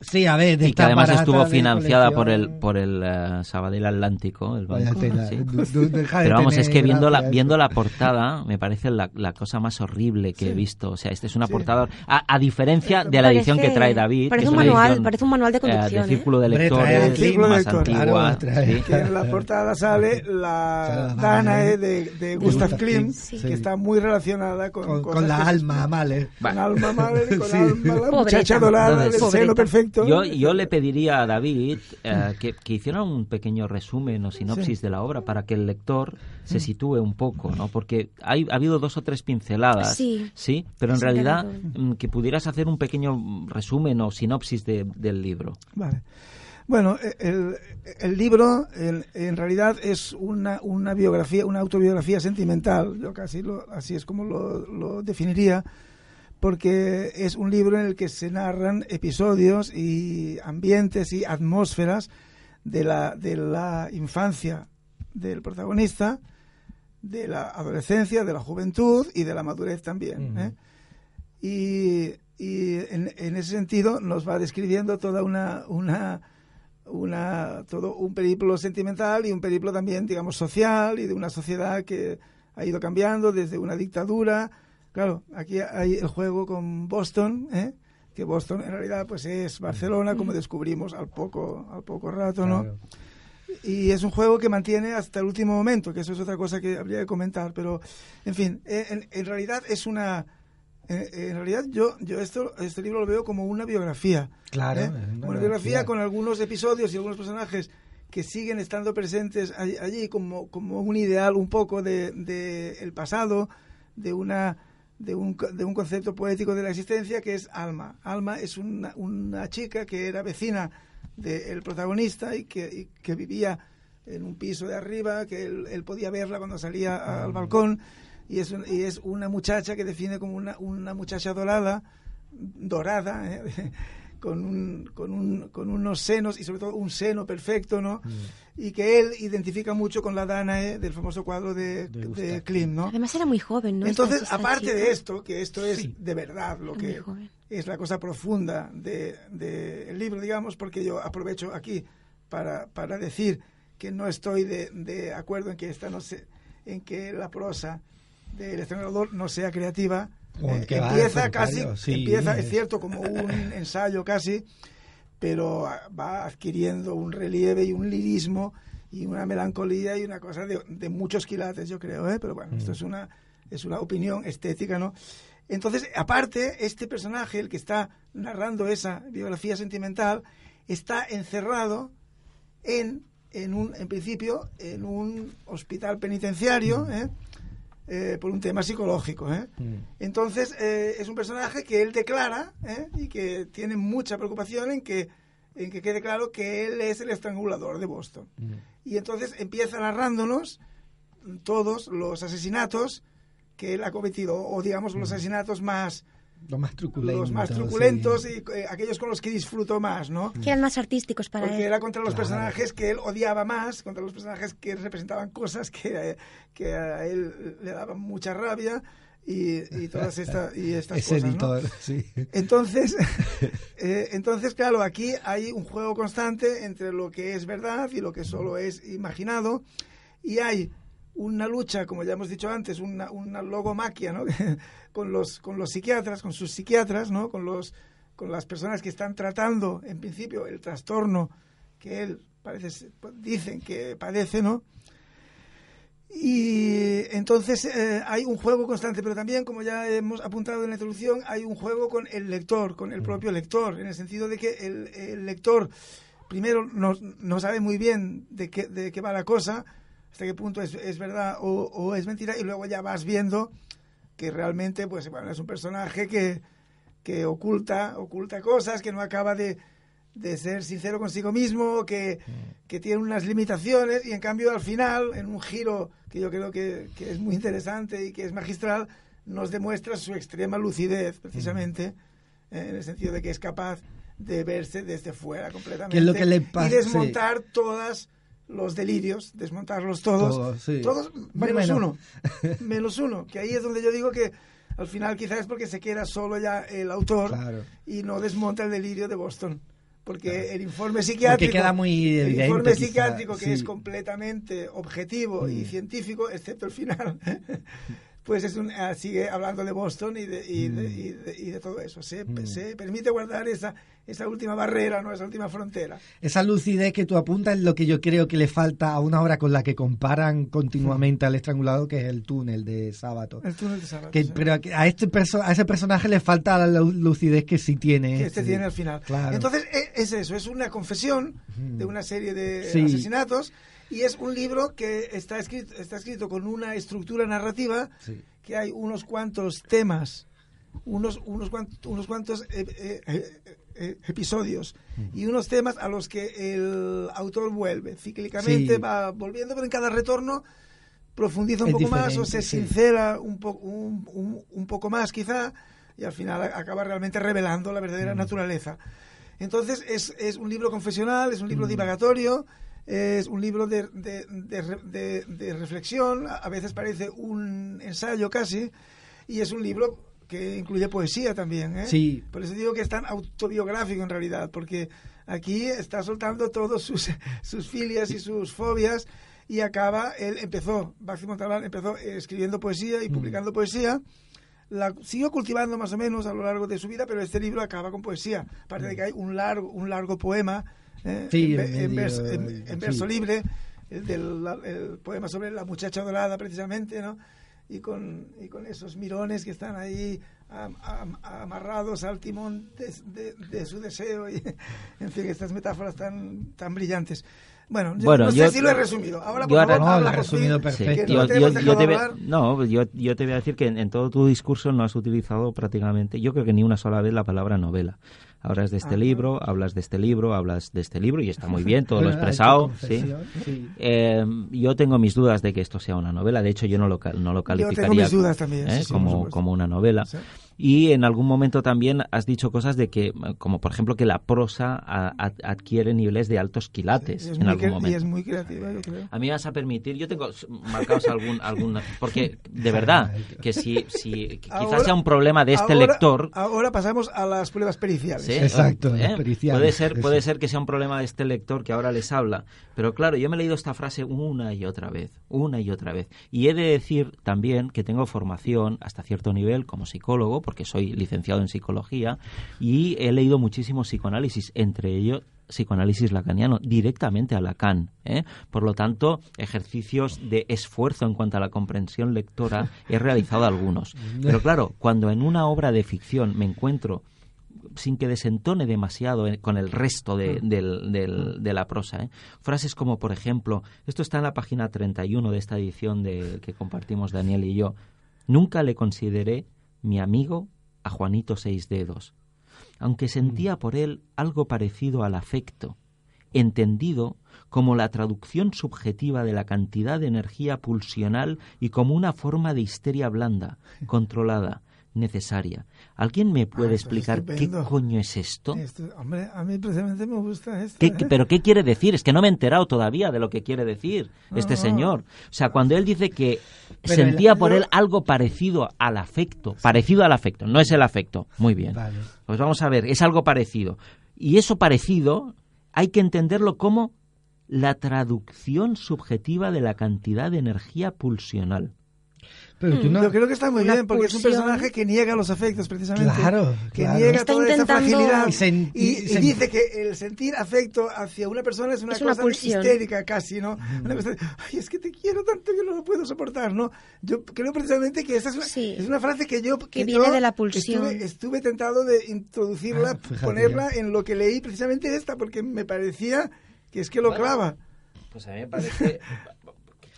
Sí, a ver, de y que además barata estuvo de financiada por el por el eh, Sabadell Atlántico, el banco, tela, ¿sí? de Pero vamos, es que viendo la, viendo la portada me parece la, la cosa más horrible que he visto. O sea, esta es una Sí. portada, a, a diferencia de la Parece- edición que trae David. parece que un manual, edición, parece un manual de eh, conducción, de ¿eh? círculo de Hombre, trae lectores, el círculo más lector. antigua. Claro, trae- ¿sí? que en la portada sale la Danae Danae de, de Gustav Klimt, Sí. que está muy relacionada con, con, con la alma, vale. Con alma madre, con Sí. alma, la muchacha dorada del Pobreta. seno perfecto. Yo, yo le pediría a David eh, que, que hiciera un pequeño resumen o sinopsis de la obra para que el lector Mm. se sitúe un poco, ¿no? Porque hay, ha habido dos o tres pinceladas, Sí. pero en Sí, realidad mm, que pudieras hacer un pequeño resumen o sinopsis de- del libro. Vale. Bueno, e- el, el libro en, en realidad es una, una biografía, una autobiografía sentimental. Yo casi lo, así es como lo, lo definiría, porque es un libro en el que se narran episodios y ambientes y atmósferas de la, de la infancia del protagonista, de la adolescencia, de la juventud y de la madurez también. ¿eh? y, y en, en ese sentido nos va describiendo toda una, una, una todo un periplo sentimental y un periplo también digamos social y de una sociedad que ha ido cambiando desde una dictadura claro aquí hay el juego con Boston ¿eh? que Boston en realidad pues es Barcelona como descubrimos al poco al poco rato no Claro. y es un juego que mantiene hasta el último momento, que eso es otra cosa que habría que comentar, pero en fin, eh, en, en realidad es una en, en realidad yo yo esto este libro lo veo como una biografía, Claro, ¿eh? una una biografía biografía. con algunos episodios y algunos personajes que siguen estando presentes allí, allí como como un ideal un poco de, de el pasado, de una de un, de un concepto poético de la existencia que es Alma. Alma es una, una chica que era vecina del protagonista y que, y que vivía en un piso de arriba, que él, él podía verla cuando salía al balcón, y es, un- y es una muchacha que define como una, una muchacha dorada, dorada, ¿eh? Con, un, con, un, con unos senos y sobre todo un seno perfecto, ¿no? Y que él identifica mucho con la Danae del famoso cuadro de, De de Klimt, ¿no? Además era muy joven, ¿no? Entonces, esta aparte chica. de esto, que esto es Sí. de verdad lo que es la cosa profunda del de, el libro, digamos, porque yo aprovecho aquí para, para decir que no estoy de, de acuerdo en que esta no se, en que la prosa del estrenador no sea creativa. Eh, va, empieza casi, sí, empieza, es es- cierto, como un ensayo casi, pero va adquiriendo un relieve y un lirismo y una melancolía y una cosa de, de muchos quilates, yo creo, ¿eh? pero bueno, esto es una, es una opinión estética, ¿no? Entonces, aparte, este personaje, el que está narrando esa biografía sentimental, está encerrado en, en un, en principio, en un hospital penitenciario, ¿eh? Eh, por un tema psicológico, ¿eh? Mm. Entonces, eh, es un personaje que él declara ¿eh? y que tiene mucha preocupación en que, en que quede claro que él es el estrangulador de Boston. Mm. Y entonces empieza narrándonos todos los asesinatos que él ha cometido, o digamos los asesinatos más, Los más truculentos. Los más truculentos y eh, aquellos con los que disfruto más, ¿no? Que eran más artísticos para Porque él. era contra los Claro. personajes que él odiaba más, contra los personajes que representaban cosas que, eh, que a él le daban mucha rabia y, y todas esta- y estas Ese cosas, ¿no? editor, sí. Entonces, eh, entonces, claro, aquí hay un juego constante entre lo que es verdad y lo que solo es imaginado. Y hay una lucha, como ya hemos dicho antes, una, una logomaquia, ¿no? con, los, con los psiquiatras, con sus psiquiatras, ¿no? Con, los, con las personas que están tratando, en principio, el trastorno que él parece, ser- dicen que padece, ¿no? Y entonces eh, hay un juego constante, pero también, como ya hemos apuntado en la introducción, hay un juego con el lector, con el propio lector, en el sentido de que el, el lector primero no, no sabe muy bien de qué, de qué va la cosa, hasta qué punto es, es verdad o, o es mentira, y luego ya vas viendo que realmente pues, bueno, es un personaje que, que oculta, oculta cosas, que no acaba de, de ser sincero consigo mismo, que, que tiene unas limitaciones y en cambio al final, en un giro que yo creo que, que es muy interesante y que es magistral, nos demuestra su extrema lucidez, precisamente, eh, en el sentido de que es capaz de verse desde fuera completamente Que es lo que le y desmontar todos los delirios, desmontarlos todos, Todos, sí. todos menos bueno. uno, menos uno, que ahí es donde yo digo que al final quizás es porque se queda solo ya el autor Claro. y no desmonta el delirio de Boston. Porque el informe psiquiátrico, queda muy el informe quizá, psiquiátrico que sí. es completamente objetivo y Mm. científico, excepto el final, pues es un, ah, sigue hablando de Boston y de, y de, Mm. y de- y de todo eso. Se, Mm. se permite guardar esa, esa última barrera, no esa última frontera. Esa lucidez que tú apuntas es lo que yo creo que le falta a una obra con la que comparan continuamente al estrangulado, que es el túnel de Sábato. El túnel de Sábato, Que, sí. pero a este a ese personaje le falta la lu- lucidez que sí tiene. que este sí. tiene al final. Claro. Entonces, e- es eso, es una confesión de una serie de Sí. asesinatos y es un libro que está escrito, está escrito con una estructura narrativa Sí. que hay unos cuantos temas, unos, unos, cuantos, unos cuantos eh, eh, eh, eh, episodios y unos temas a los que el autor vuelve. Cíclicamente Sí. va volviendo, pero en cada retorno profundiza un Es poco más o se sí. sincera un, po- un, un- un poco más quizá y al final acaba realmente revelando la verdadera Mm. naturaleza. Entonces es, es un libro confesional, es un Mm. libro divagatorio, es un libro de, de- de de- reflexión, a veces parece un ensayo casi, y es un libro que incluye poesía también. ¿eh? Sí. Por eso digo que es tan autobiográfico en realidad, porque aquí está soltando todos sus, sus filias y sus fobias y acaba, él empezó, Baxi Montalbán empezó escribiendo poesía Mm. y publicando poesía, la siguió cultivando más o menos a lo largo de su vida, pero este libro acaba con poesía, aparte de que hay un largo, un largo poema eh. Sí, en, verso, sí. libre, el, del, el poema sobre la muchacha dorada precisamente, ¿no? Y con, y con esos mirones que están ahí am- am- amarrados al timón de, de- de su deseo y en fin estas metáforas tan tan brillantes bueno, yo Bueno, no yo- sé si lo he resumido ahora yo por ahora- favor No, resumido perfecto. Yo, te yo- no, yo, yo te voy a decir que en, en todo tu discurso no has utilizado prácticamente, yo creo que ni una sola vez la palabra novela. Hablas de este Ah, libro, hablas de este libro, hablas de este libro y está muy bien, todo lo expresado. ¿sí? Eh, yo tengo mis dudas de que esto sea una novela, de hecho yo no lo, no lo calificaría mis dudas también, ¿eh? sí, como una novela. Y en algún momento también has dicho cosas de que, como por ejemplo, que la prosa a- a- adquiere niveles de altos quilates en algún cre- y momento. es muy creativa yo creo A mí vas a permitir, yo tengo marcados algún, algún porque de verdad que si, si que quizás Ahora- sea un problema de este ahora- lector, ahora pasamos a las pruebas periciales ¿sí? Exacto, ¿Eh? periciales, puede ser, puede ser que sea un problema de este lector que ahora les habla, pero claro, yo me he leído esta frase una y otra vez, una y otra vez, y he de decir también que tengo formación hasta cierto nivel como psicólogo, porque soy licenciado en psicología y he leído muchísimo psicoanálisis, entre ellos psicoanálisis lacaniano, directamente a Lacan. ¿eh? Por lo tanto, ejercicios de esfuerzo en cuanto a la comprensión lectora he realizado algunos. Pero claro, cuando en una obra de ficción me encuentro sin que desentone demasiado eh, con el resto de, del- del- de la prosa. ¿eh? Frases como, por ejemplo, esto está en la página 31 de esta edición de, que compartimos Daniel y yo, nunca le consideré mi amigo a Juanito Seis Dedos, aunque sentía por él algo parecido al afecto, entendido como la traducción subjetiva de la cantidad de energía pulsional y como una forma de histeria blanda, controlada, necesaria. ¿Alguien me puede Ah, explicar qué coño es esto? Esto- hombre, a mí precisamente me gusta esto. ¿Qué- ¿eh? ¿Pero qué quiere decir? Es que no me he enterado todavía de lo que quiere decir este No. señor. O sea, cuando él dice que Pero sentía el- por yo- él algo parecido al afecto, parecido al afecto, no es el afecto. Muy bien. Vale. Pues vamos a ver, es algo parecido. Y eso parecido hay que entenderlo como la traducción subjetiva de la cantidad de energía pulsional. Pero tú no... Yo creo que está muy Una bien, porque es un pulsión. personaje que niega los afectos, precisamente. Claro, Que claro. niega Está toda esa intentando- fragilidad. Y sen- Y, y y sen- dice que el sentir afecto hacia una persona es una Es una cosa pulsión. histérica casi, ¿no? Una cosa de, ay, es que te quiero tanto que no lo puedo soportar, ¿no? Yo creo precisamente que esa es una, Sí. es una frase que yo... Que yo viene de la pulsión. Estuve, estuve tentado de introducirla, Ah, fíjate ponerla en lo que leí precisamente esta, porque me parecía que es que lo clava. Pues a mí me parece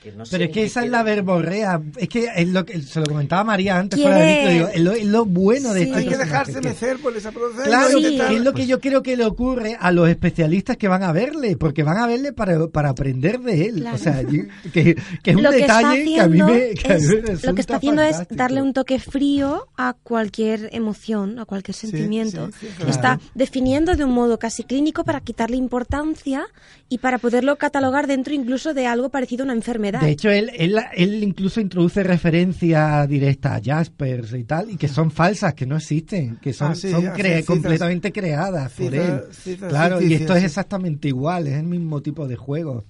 que no sé Pero es que esa es la verborrea. Es que es lo que se lo comentaba María antes fuera de digo, es lo, es lo bueno de Sí. este Hay que dejarse mecer por esa proceso. Claro, Sí. es lo que yo creo que le ocurre a los especialistas que van a verle, porque van a verle para, para aprender de él. Claro. O sea, que, que es un lo que está detalle que a mí haciendo me, que a mí es- me lo que está haciendo es darle un toque frío a cualquier emoción, a cualquier sentimiento. sí, sí, claro. Está definiendo de un modo casi clínico para quitarle importancia y para poderlo catalogar dentro incluso de algo parecido a una enfermedad. De hecho, él, él, él incluso introduce referencia directa a Jaspers y tal, y que son falsas, que no existen, que son, Ah, sí, son hace cre- citas- completamente creadas por citas- él. citas Claro, y esto es sí. exactamente igual, es el mismo tipo de juego.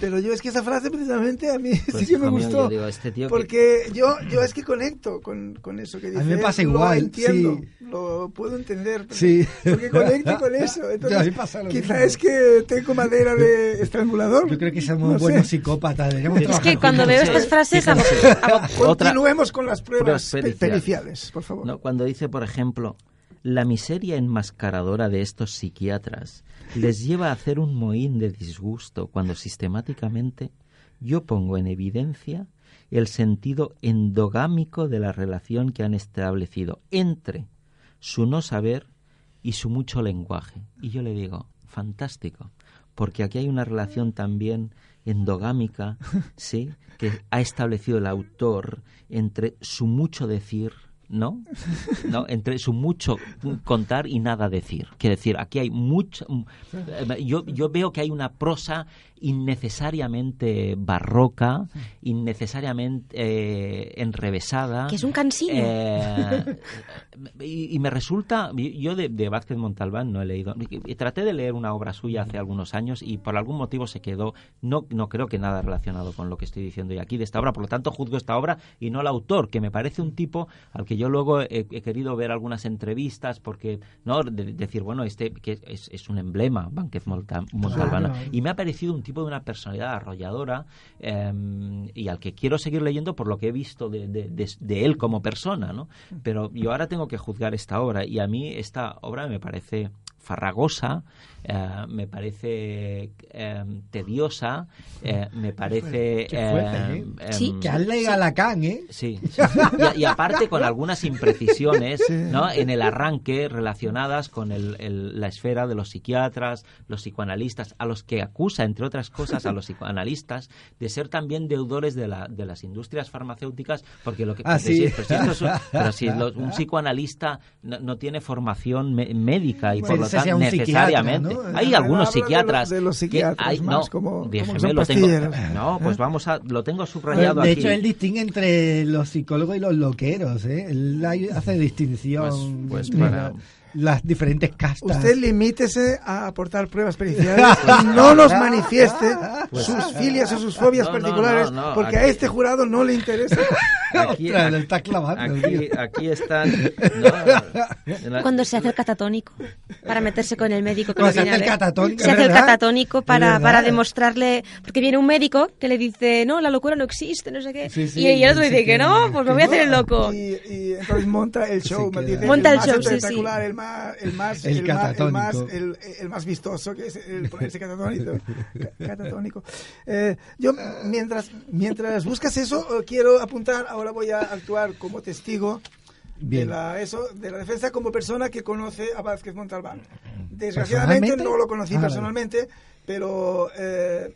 Pero yo es que esa frase precisamente a mí Pues, sí que me gustó. yo digo, este tío que- porque yo, yo es que conecto con, con eso que dice. mí me pasa igual, Lo entiendo, sí. lo puedo entender. pero- Sí. Porque conecto con eso. A Entonces, mí pasa lo quizá mismo. es que tengo madera de estrangulador. Yo creo que somos No sé. buenos psicópatas. deberíamos es que cuando veo estas frases hago- Otra- Continuemos con las pruebas Pruebas pe- periciales. periciales, por favor. No, cuando dice, por ejemplo, la miseria enmascaradora de estos psiquiatras les lleva a hacer un mohín de disgusto cuando sistemáticamente yo pongo en evidencia el sentido endogámico de la relación que han establecido entre su no saber y su mucho lenguaje. Y yo le digo, fantástico, porque aquí hay una relación también endogámica, ¿sí? que ha establecido el autor entre su mucho decir, ¿no? ¿no? Entre su mucho contar y nada decir. Quiere decir, aquí hay mucho... eh, Yo, yo veo que hay una prosa innecesariamente barroca, innecesariamente eh, enrevesada. que es un cansino. Eh, y, y me resulta, yo de, de Vázquez Montalbán no he leído, y traté de leer una obra suya hace algunos años y por algún motivo se quedó, no, no creo que nada relacionado con lo que estoy diciendo hoy aquí de esta obra, por lo tanto juzgo esta obra y no el autor, que me parece un tipo al que yo luego he, he querido ver algunas entrevistas porque, no, de- decir, bueno, este que es, es un emblema, Vázquez Monta- Montalbán, Claro. y me ha parecido un tipo de una personalidad arrolladora eh, y al que quiero seguir leyendo por lo que he visto de, de- de- de él como persona, ¿no? Pero yo ahora tengo que juzgar esta obra y a mí esta obra me parece farragosa, eh, me parece eh, tediosa, eh, me parece... Qué fuerte, eh, Sí, em, Que a Lacan, ¿eh? Sí, sí. Y, y aparte con algunas imprecisiones ¿no? en el arranque relacionadas con el- el- la esfera de los psiquiatras, los psicoanalistas, a los que acusa, entre otras cosas, a los psicoanalistas de ser también deudores de, la- de las industrias farmacéuticas, porque lo que... Ah, sí. pero si esto es un, pero si lo- un psicoanalista no, no tiene formación me- médica y por Bueno, lo ese tanto sea un psiquiatra, necesariamente... ¿no? Hay algunos de psiquiatras... los- de los que psiquiatras hay- más no, como- déjeme, lo tengo... No, pues vamos a... Lo tengo subrayado de aquí. hecho, él distingue entre los psicólogos y los loqueros, ¿eh? Él hace distinción Pues- pues para- las diferentes castas. Usted limítese a aportar pruebas periciales y no nos manifieste sus filias o sus fobias No, particulares, no, no, porque a aquí- este jurado no le interesa. Aquí, Ostras, lo está clavando, aquí, aquí están. no, la- Cuando se hace el catatónico para meterse con el médico que se hace a el ver. catatónico, Se hace el catatónico para, para demostrarle porque viene un médico que le dice no la locura no existe no sé qué Sí, sí, y el otro dice que- que no pues me voy a hacer el loco Y, y entonces monta el show. Monta el más show, sí, sí. espectacular, el más, el más, El el, más, el, más, el, más vistoso, que es el ponerse catatónico. Ca- catatónico. Eh, yo, mientras, mientras buscas eso, eh, quiero apuntar, ahora voy a actuar como testigo de Bien. la, eso, de la defensa como persona que conoce a Vázquez Montalbán. Desgraciadamente ¿Personalmente? no lo conocí Ah, personalmente, pero eh,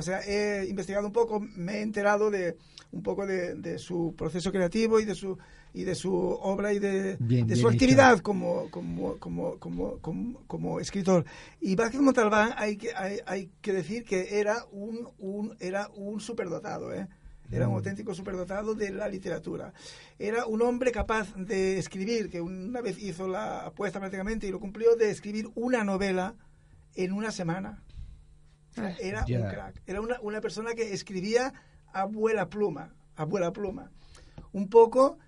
o sea, he investigado un poco, me he enterado de un poco de, de su proceso creativo y de su y de su obra y de, Bien, de bien su actividad como, como, como, como, como, escritor. Y Vázquez Montalbán hay que, hay, hay que decir que era un, un, era un superdotado, ¿eh? Era Mm. un auténtico superdotado de la literatura. Era un hombre capaz de escribir, que una vez hizo la apuesta prácticamente y lo cumplió, de escribir una novela en una semana. O sea, era un crack. Era una, una persona que escribía a vuela pluma, a vuela pluma. Un poco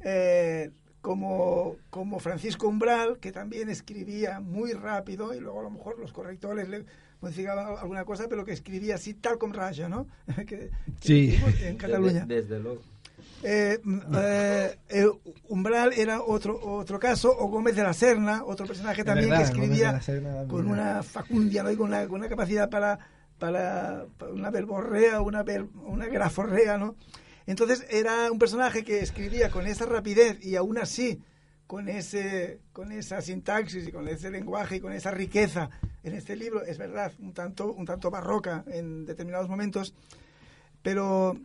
eh, como, como Francisco Umbral, que también escribía muy rápido y luego a lo mejor los correctores le modificaban alguna cosa, pero que escribía así tal como Rayo, ¿no? que, que Sí. en Cataluña. Desde, luego. Eh, mm, eh, eh, Umbral era otro otro caso, o Gómez de la Serna, otro personaje también verdad, que escribía Serna con una facundia ¿no? y con una, con una capacidad para, para, para una verborrea, una, ver- una graforrea, ¿no? Entonces era un personaje que escribía con esa rapidez y aún así con ese con esa sintaxis y con ese lenguaje y con esa riqueza en este libro es verdad un tanto un tanto barroca en determinados momentos pero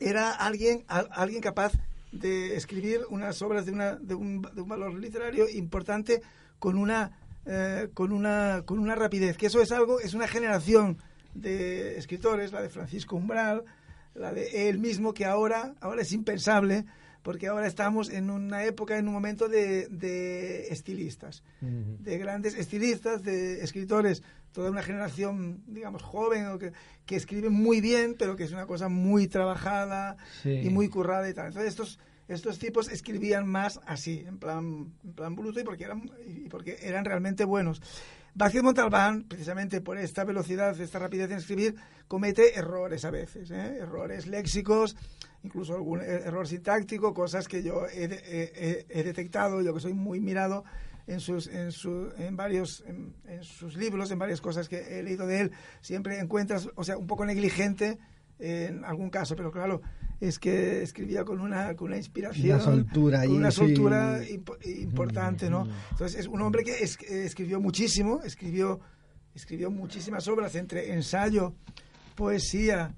era alguien al- alguien capaz de escribir unas obras de, una, de, un, de un valor literario importante con una eh, con una con una rapidez que eso es algo es una generación de escritores la de Francisco Umbral la de él mismo que ahora ahora es impensable porque ahora estamos en una época en un momento de, de estilistas de grandes estilistas, de escritores, toda una generación, digamos, joven, o que, que escriben muy bien, pero que es una cosa muy trabajada Sí. y muy currada y tal. Entonces estos, estos tipos escribían más así, en plan, en plan bruto y porque eran, y porque eran realmente buenos. Vázquez Montalbán, precisamente por esta velocidad, esta rapidez en escribir, comete errores a veces, ¿eh? errores léxicos, incluso algún er- error sintáctico, cosas que yo he- he- he detectado, yo que soy muy mirado en sus en, su, en varios en, en sus libros, en varias cosas que he leído de él, siempre encuentras, o sea, un poco negligente en algún caso, pero claro, es que escribía con una con una inspiración, Una soltura con una sí. Mm, soltura impo- importante, ¿no? Entonces es un hombre que es- escribió muchísimo, escribió escribió muchísimas obras entre ensayo, poesía,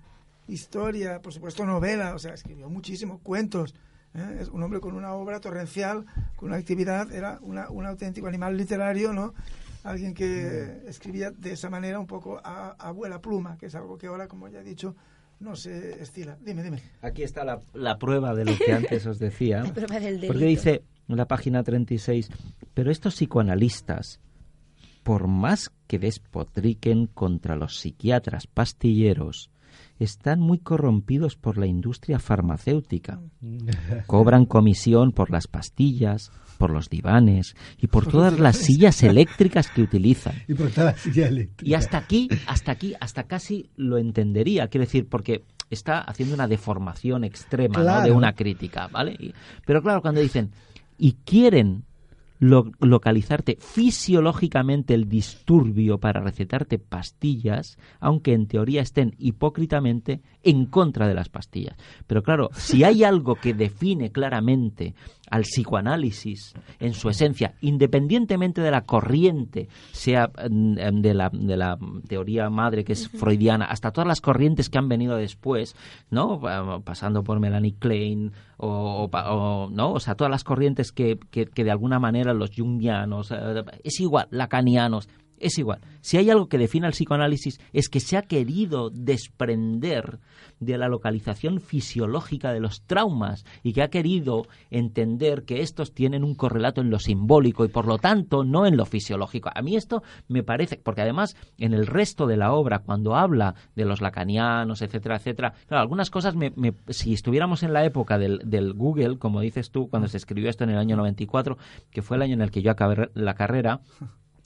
historia, por supuesto novela, o sea, escribió muchísimo, cuentos. ¿Eh? Es un hombre con una obra torrencial, con una actividad, era una, un auténtico animal literario, ¿no? Alguien que escribía de esa manera un poco a, a abuela pluma, que es algo que ahora, como ya he dicho, no se estila. Dime, dime. Aquí está la, la prueba de lo que antes os decía. La prueba del Porque delito. dice en la página 36, pero estos psicoanalistas, por más que despotriquen contra los psiquiatras pastilleros, están muy corrompidos por la industria farmacéutica. Cobran comisión por las pastillas, por los divanes y por todas las sillas eléctricas que utilizan. Y por toda la silla eléctrica. Y hasta aquí, hasta aquí, hasta casi lo entendería. Quiero decir, porque está haciendo una deformación extrema ¿no? De una crítica, ¿vale? Pero claro, cuando dicen, y quieren lo- localizarte fisiológicamente el disturbio para recetarte pastillas, aunque en teoría estén hipócritamente en contra de las pastillas. Pero claro, si hay algo que define claramente al psicoanálisis en su esencia, independientemente de la corriente, sea mm, em, de la, de la teoría madre que es freudiana, hasta todas las corrientes que han venido después, ¿no? Pa- Pasando por Melanie Klein o, ¿no? O sea, todas las corrientes que, que, que de alguna manera los jungianos, eh, es igual, lacanianos, es igual. Si hay algo que define al psicoanálisis es que se ha querido desprender de la localización fisiológica de los traumas y que ha querido entender que estos tienen un correlato en lo simbólico y por lo tanto no en lo fisiológico. A mí esto me parece, porque además en el resto de la obra, cuando habla de los lacanianos, etcétera, etcétera, claro, algunas cosas, me, si estuviéramos en la época del, del Google, como dices tú, cuando se escribió esto en el año 94, que fue el año en el que yo acabé la carrera,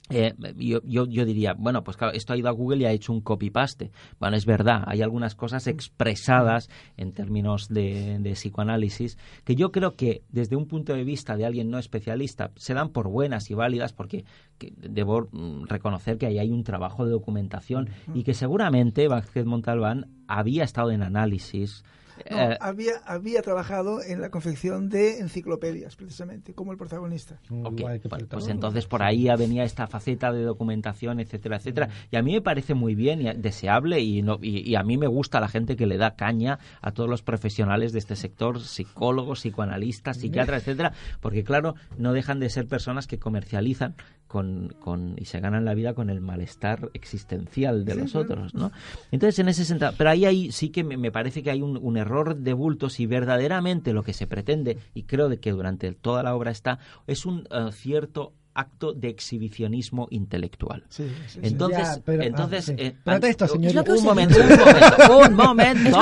eh, yo, yo, yo diría, bueno, pues claro, esto ha ido a Google y ha hecho un copy-paste. Bueno, es verdad, hay algunas cosas expresadas en términos de, de psicoanálisis que yo creo que desde un punto de vista de alguien no especialista se dan por buenas y válidas porque que debo mm, reconocer que ahí hay un trabajo de documentación y que seguramente Vázquez Montalbán había estado en análisis No, Eh, había, había trabajado en la confección de enciclopedias, precisamente, como el protagonista. Ok, Guay, qué bueno, puta. pues entonces por ahí venía esta faceta de documentación, etcétera, etcétera. Y a mí me parece muy bien y deseable y, no, y, y a mí me gusta la gente que le da caña a todos los profesionales de este sector, psicólogos, psicoanalistas, psiquiatras, etcétera, porque claro, no dejan de ser personas que comercializan con, con y se ganan la vida con el malestar existencial de los otros, ¿no? Entonces en ese sentido, pero ahí, ahí sí que me, me parece que hay un, un error de bulto si verdaderamente lo que se pretende y creo de que durante toda la obra está es un eh, cierto acto de exhibicionismo intelectual. Sí, sí, sí. Entonces, Ya, pero- ah, entonces, sí. eh, Protesto, señor. Un un momento, un momento,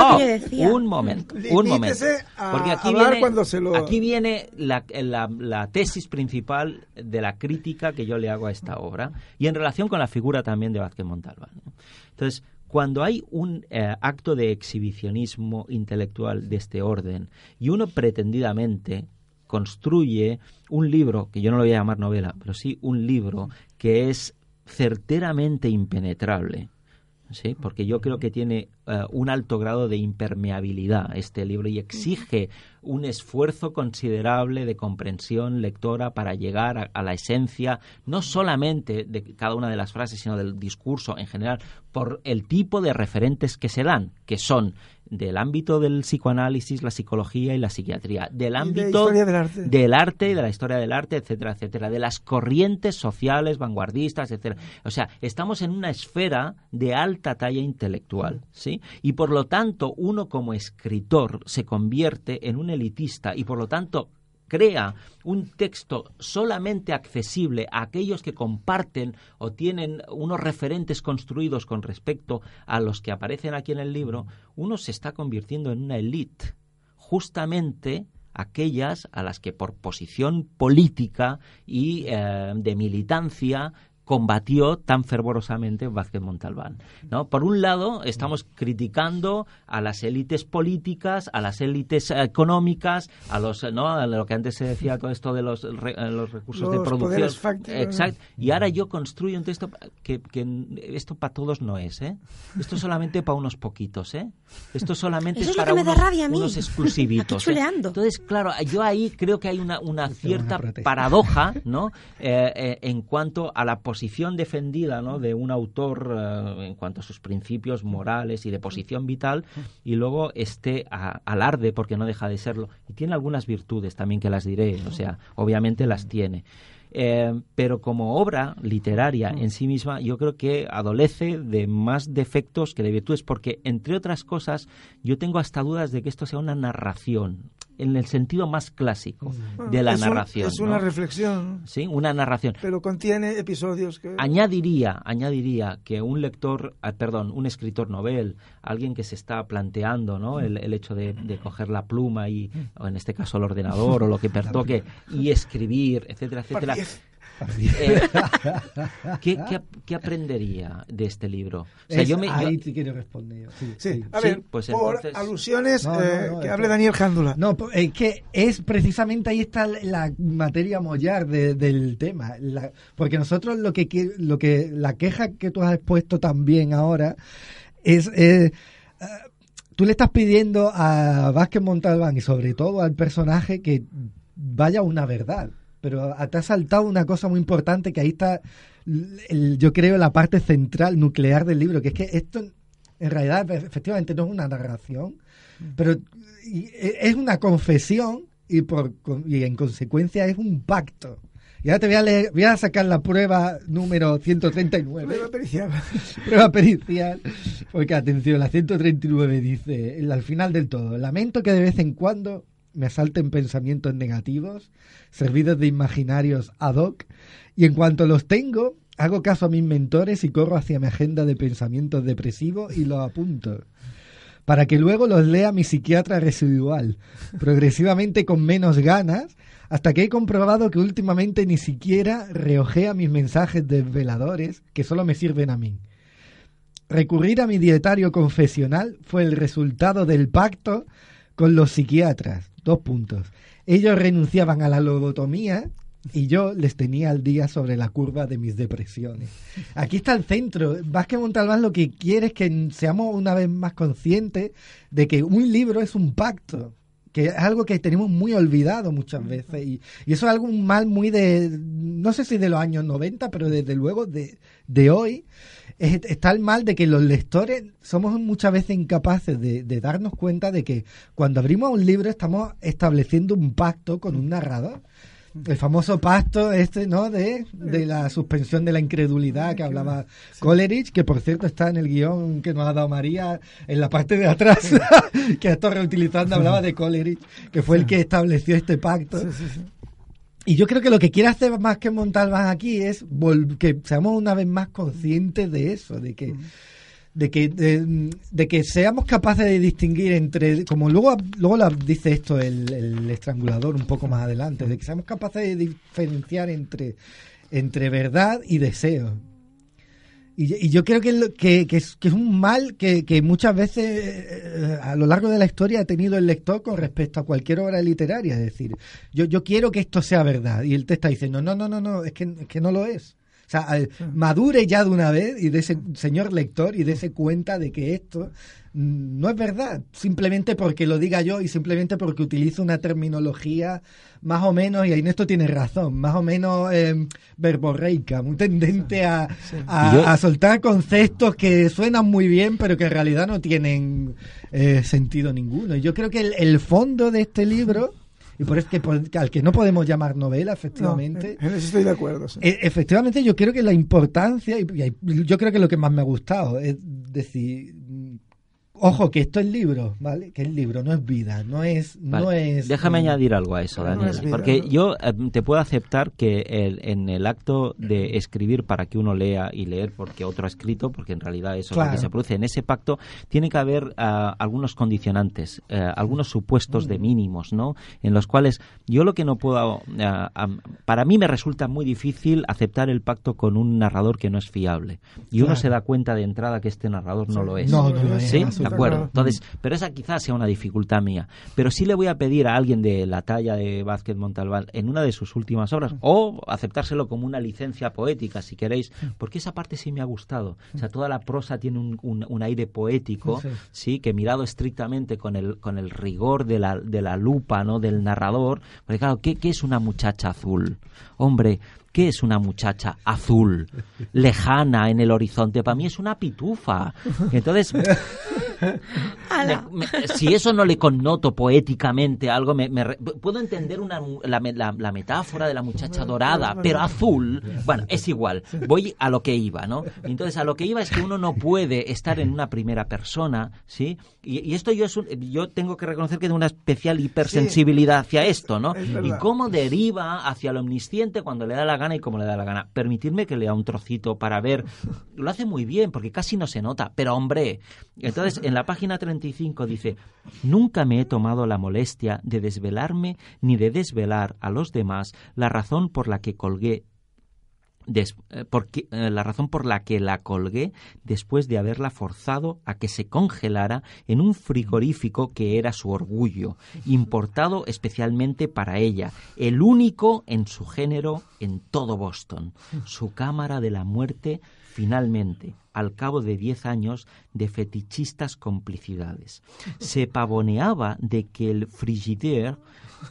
un momento, un momento. Porque aquí viene, cuando se lo- aquí viene la, la- la tesis principal de la crítica que yo le hago a esta obra y en relación con la figura también de Vázquez Montalbán. Entonces, cuando hay un eh, acto de exhibicionismo intelectual de este orden y uno pretendidamente construye un libro, que yo no lo voy a llamar novela, pero sí un libro que es certeramente impenetrable, ¿sí? porque yo creo que tiene eh, un alto grado de impermeabilidad. Este libro y exige un esfuerzo considerable de comprensión lectora para llegar a, a la esencia, no solamente de cada una de las frases, sino del discurso en general, por el tipo de referentes que se dan, que son del ámbito del psicoanálisis, la psicología y la psiquiatría, del de ámbito historia del arte. del arte y de la historia del arte, etcétera, etcétera, de las corrientes sociales, vanguardistas, etcétera. O sea, estamos en una esfera de alta talla intelectual, ¿sí? Y por lo tanto, uno como escritor se convierte en un elitista y por lo tanto crea un texto solamente accesible a aquellos que comparten o tienen unos referentes construidos con respecto a los que aparecen aquí en el libro, uno se está convirtiendo en una élite, justamente aquellas a las que por posición política y eh, de militancia combatió tan fervorosamente Vázquez Montalbán. ¿no? Por un lado, estamos criticando a las élites políticas, a las élites económicas, a los ¿no? a lo que antes se decía todo esto de los, re- eh, los recursos de producción. Exacto. Y ahora yo construyo un texto que, que esto para todos no es, ¿eh? Esto solamente para unos poquitos, ¿eh? Esto solamente Eso es para que me da unos, rabia a mí. unos exclusivitos. Aquí chuleando. ¿eh? Entonces, claro, yo ahí creo que hay una, una cierta paradoja, ¿no? Eh, eh, en cuanto a la posición defendida, ¿no? De un autor eh, en cuanto a sus principios morales y de posición vital, y luego a- alarde, porque no deja de serlo, y tiene algunas virtudes también que las diré, o sea, obviamente las tiene. Eh, pero como obra literaria en sí misma, yo creo que adolece de más defectos que de virtudes, porque entre otras cosas, yo tengo hasta dudas de que esto sea una narración, en el sentido más clásico de la es un- narración. es una reflexión, Sí, una narración. pero contiene episodios que... Añadiría, añadiría que un lector, ah, perdón, un escritor novel, alguien que se está planteando, ¿no? El, el hecho de, de coger la pluma y, o en este caso el ordenador o lo que pertoque y escribir, etcétera, etcétera. Eh, ¿qué, qué, qué aprendería de este libro? O sea, Es- yo me, yo- ahí sí quiero responder yo. Sí, Sí, sí. a Sí, ver, pues por entonces- alusiones, No, no, eh, no, que es hable que- Daniel Jándula. No, es que es precisamente ahí está la materia mollar de- del tema. La- porque nosotros lo que, lo que la queja que tú has expuesto también ahora es eh, eh, tú le estás pidiendo a Vázquez Montalbán y sobre todo al personaje que vaya una verdad. Pero te ha saltado una cosa muy importante que ahí está, el- yo creo, la parte central, nuclear del libro, que es que esto en realidad efectivamente no es una narración, pero y- e- es una confesión y, por, y en consecuencia es un pacto. Y ahora te voy a, leer, voy a sacar la prueba número 139 Prueba pericial. prueba pericial. Porque atención, la 139 dice, al final del todo, lamento que de vez en cuando me asalten pensamientos negativos, servidos de imaginarios ad hoc, y en cuanto los tengo, hago caso a mis mentores y corro hacia mi agenda de pensamientos depresivos y los apunto. Para que luego los lea mi psiquiatra residual, progresivamente con menos ganas, hasta que he comprobado que últimamente ni siquiera reojea mis mensajes desveladores que solo me sirven a mí. Recurrir a mi dietario confesional fue el resultado del pacto con los psiquiatras. Dos puntos. Ellos renunciaban a la lobotomía y yo les tenía al día sobre la curva de mis depresiones. Aquí está el centro. Vázquez Montalbán lo que quiere es que seamos una vez más conscientes de que un libro es un pacto que es algo que tenemos muy olvidado muchas veces y, eso es algo mal muy de no sé si de los años 90 pero desde luego de, de hoy está el mal de que los lectores somos muchas veces incapaces de, de, darnos cuenta de que cuando abrimos un libro estamos estableciendo un pacto con un narrador. El famoso pacto este, ¿no? De, de la suspensión de la incredulidad que hablaba Coleridge, que por cierto está en el guion que nos ha dado María en la parte de atrás, que esto reutilizando hablaba de Coleridge, que fue el que estableció este pacto. Y yo creo que lo que quiere hacer más que Montalbán aquí es que seamos una vez más conscientes de eso, de que de que, de, que seamos capaces de distinguir entre, como luego, luego lo dice esto el, estrangulador un poco más adelante, de que seamos capaces de diferenciar entre, entre verdad y deseo. Y, yo creo que, que, es, que es un mal que, que muchas veces eh, a lo largo de la historia ha tenido el lector con respecto a cualquier obra literaria. Es decir, yo, yo quiero que esto sea verdad. Y él te está diciendo, no, no, no, no, es que, es que no lo es. O sea, madure ya de una vez y de ese señor lector y dése cuenta de que esto no es verdad, simplemente porque lo diga yo y simplemente porque utilizo una terminología más o menos, y ahí en esto tiene razón, más o menos eh, verborreica, muy tendente a, a, soltar conceptos que suenan muy bien, pero que en realidad no tienen eh, sentido ninguno. Yo creo que el yo de este libro y por eso que al que no podemos llamar novela, efectivamente. en eso estoy de acuerdo. E, efectivamente, yo creo que la importancia, y, yo creo que lo que más me ha gustado es decir, Ojo, que esto es libro, ¿vale? Que el libro no es vida, no es... No es Déjame añadir algo a eso, Daniel. porque yo eh, te puedo aceptar que el, en el acto de escribir para que uno lea y leer porque otro ha escrito, porque en realidad eso es lo que se produce, en ese pacto tiene que haber ah, algunos condicionantes, eh, algunos supuestos de mínimos, ¿no? En los cuales yo lo que no puedo... Ah, para mí me resulta muy difícil aceptar el pacto con un narrador que no es fiable. Y uno se da cuenta de entrada que este narrador no lo es. No, no lo es. ¿Sí? Acuerdo. Entonces, pero esa quizás sea una dificultad mía. Pero sí le voy a pedir a alguien de la talla de Vázquez Montalbán en una de sus últimas obras, o aceptárselo como una licencia poética, si queréis, porque esa parte sí me ha gustado. O sea, toda la prosa tiene un, un, aire poético, sí. que mirado estrictamente con el, con el rigor de la, de la lupa, ¿no? Del narrador. Porque claro, ¿qué, qué es una muchacha azul? Hombre, ¿Qué es una muchacha azul, lejana en el horizonte? Para mí es una pitufa. Entonces, si eso no le connoto poéticamente algo, me, puedo entender una, la, la, metáfora de la muchacha dorada, pero azul, bueno, es igual. Voy a lo que iba, ¿no? Entonces, a lo que iba es que uno no puede estar en una primera persona, ¿sí? Y, esto yo, es yo tengo que reconocer que tengo una especial hipersensibilidad hacia esto, ¿no? Y cómo deriva hacia lo omnisciente cuando le da la y como le da la gana. Permitirme que lea un trocito para ver. Lo hace muy bien, porque casi no se nota. Pero hombre, entonces en la página 35 dice, nunca me he tomado la molestia de desvelarme ni de desvelar a los demás la razón por la que colgué eh, porque, eh, la razón por la que la colgué después de haberla forzado a que se congelara en un frigorífico que era su orgullo, importado especialmente para ella, el único en su género en todo Boston, su cámara de la muerte finalmente, al cabo de diez años de fetichistas complicidades. Se pavoneaba de que el frigidaire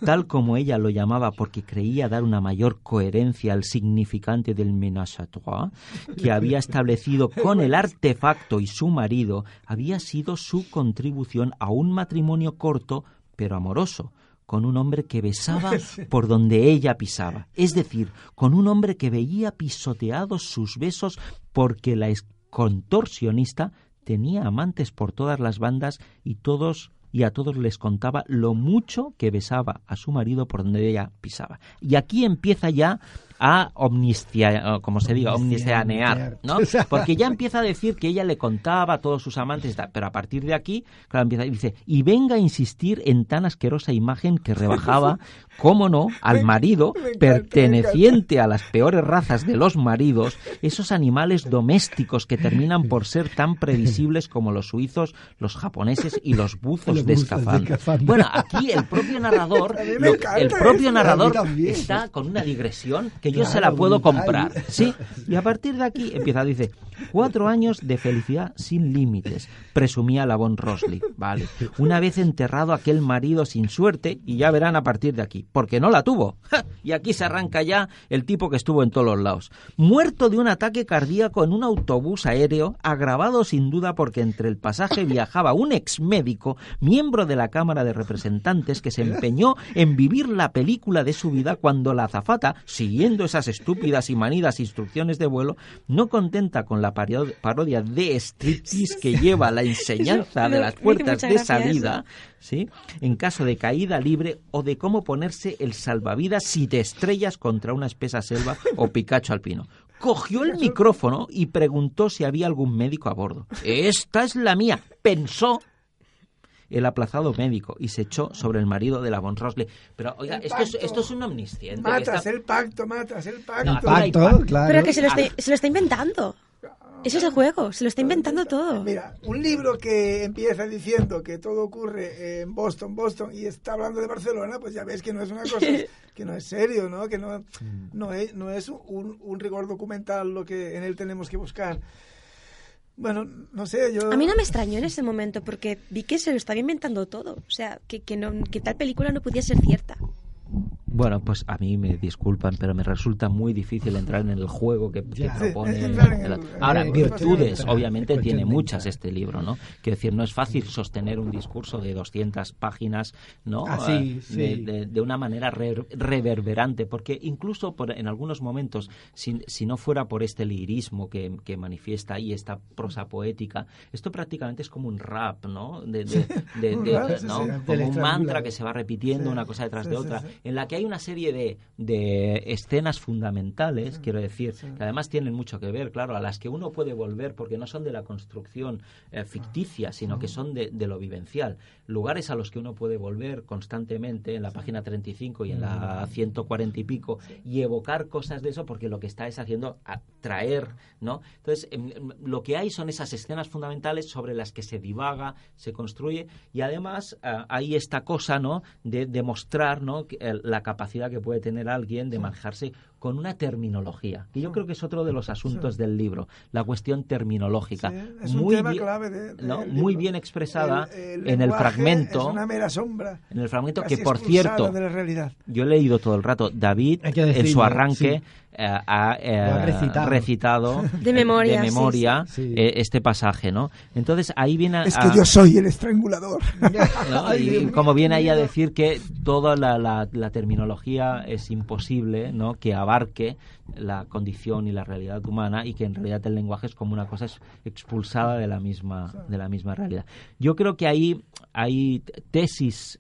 tal como ella lo llamaba porque creía dar una mayor coherencia al significante del ménage à trois, que había establecido con el artefacto y su marido, había sido su contribución a un matrimonio corto pero amoroso, con un hombre que besaba por donde ella pisaba, es decir, con un hombre que veía pisoteados sus besos porque la contorsionista tenía amantes por todas las bandas y todos y a todos les contaba lo mucho que besaba a su marido por donde ella pisaba. Y aquí empieza ya a omnistia, como se diga, omniscianear, ¿no? Porque ya empieza a decir que ella le contaba a todos sus amantes, pero a partir de aquí, claro, empieza, dice, y venga a insistir en tan asquerosa imagen que rebajaba, cómo no, al marido, perteneciente a las peores razas de los maridos, esos animales domésticos que terminan por ser tan previsibles como los suizos, los japoneses y los buzos de escafandra. Bueno, aquí el propio narrador, el propio narrador está con una digresión que yo se la puedo comprar, ¿sí? Y a partir de aquí empieza, dice, cuatro años de felicidad sin límites, presumía la Von Rosley, ¿vale? Una vez enterrado aquel marido sin suerte, y ya verán a partir de aquí, porque no la tuvo. Y aquí se arranca ya el tipo que estuvo en todos los lados. Muerto de un ataque cardíaco en un autobús aéreo, agravado sin duda porque entre el pasaje viajaba un ex médico, miembro de la Cámara de Representantes, que se empeñó en vivir la película de su vida cuando la azafata, siguiendo esas estúpidas y manidas instrucciones de vuelo, no contenta con la parodia de striptease que lleva la enseñanza de las puertas de salida, ¿sí? en caso de caída libre o de cómo ponerse el salvavidas si te estrellas contra una espesa selva o picacho alpino cogió el micrófono y preguntó si había algún médico a bordo. Esta es la mía, pensó el aplazado médico y se echó sobre el marido de la Von Rosley. Pero, oiga, esto es, esto es, un omnisciente. Matas el pacto, matas el pacto. Pero que se lo, está, se lo está inventando. Ese es el juego, se lo está inventando todo. Mira, un libro que empieza diciendo que todo ocurre en Boston, Boston, y está hablando de Barcelona, pues ya ves que no es una cosa, que no es serio, ¿no? Que no, mm. no es, no es un, un rigor documental lo que en él tenemos que buscar. Bueno, no sé, yo... A mí no me extrañó en ese momento porque vi que se lo estaba inventando todo. O sea, que, que, no, que tal película no podía ser cierta. Bueno, pues a mí me disculpan, pero me resulta muy difícil entrar en el juego que, propone. Ahora, virtudes, obviamente tiene muchas este libro, ¿no? Quiero decir, no es fácil sostener un discurso de 200 páginas, ¿no? Ah, eh, de, una manera reverberante, porque incluso por, en algunos momentos, si, si, no fuera por este lirismo que, que, manifiesta ahí, esta prosa poética, esto prácticamente es como un rap, ¿no? De, Como un mantra que se va repitiendo una cosa detrás de otra, en la que hay una serie de, de escenas fundamentales, quiero decir, que además tienen mucho que ver, claro, a las que uno puede volver porque no son de la construcción eh, ficticia, sino que son de, de, lo vivencial. Lugares a los que uno puede volver constantemente en la página 35 y en la 140 y pico y evocar cosas de eso porque lo que está es haciendo atraer, ¿no? Entonces, em, em, lo que hay son esas escenas fundamentales sobre las que se divaga, se construye y además eh, hay esta cosa, ¿no? De demostrar, ¿no? La capacidad que puede tener alguien de manejarse con una terminología. Y yo creo que es otro de los asuntos del libro, la cuestión terminológica. es muy un tema clave de, Muy bien expresada en el fragmento. Es una mera sombra. En el fragmento que, por cierto, de la realidad. yo he leído todo el rato, David, en su arranque, ha, eh, recitado. de memoria, de memoria eh, este pasaje, ¿no? Entonces ahí viene. Es que yo soy el estrangulador. Y como viene ahí a decir que toda la, la, terminología es imposible, ¿no? Que abarque la condición y la realidad humana y que en realidad el lenguaje es como una cosa expulsada de la misma de la misma realidad. Yo creo que ahí hay tesis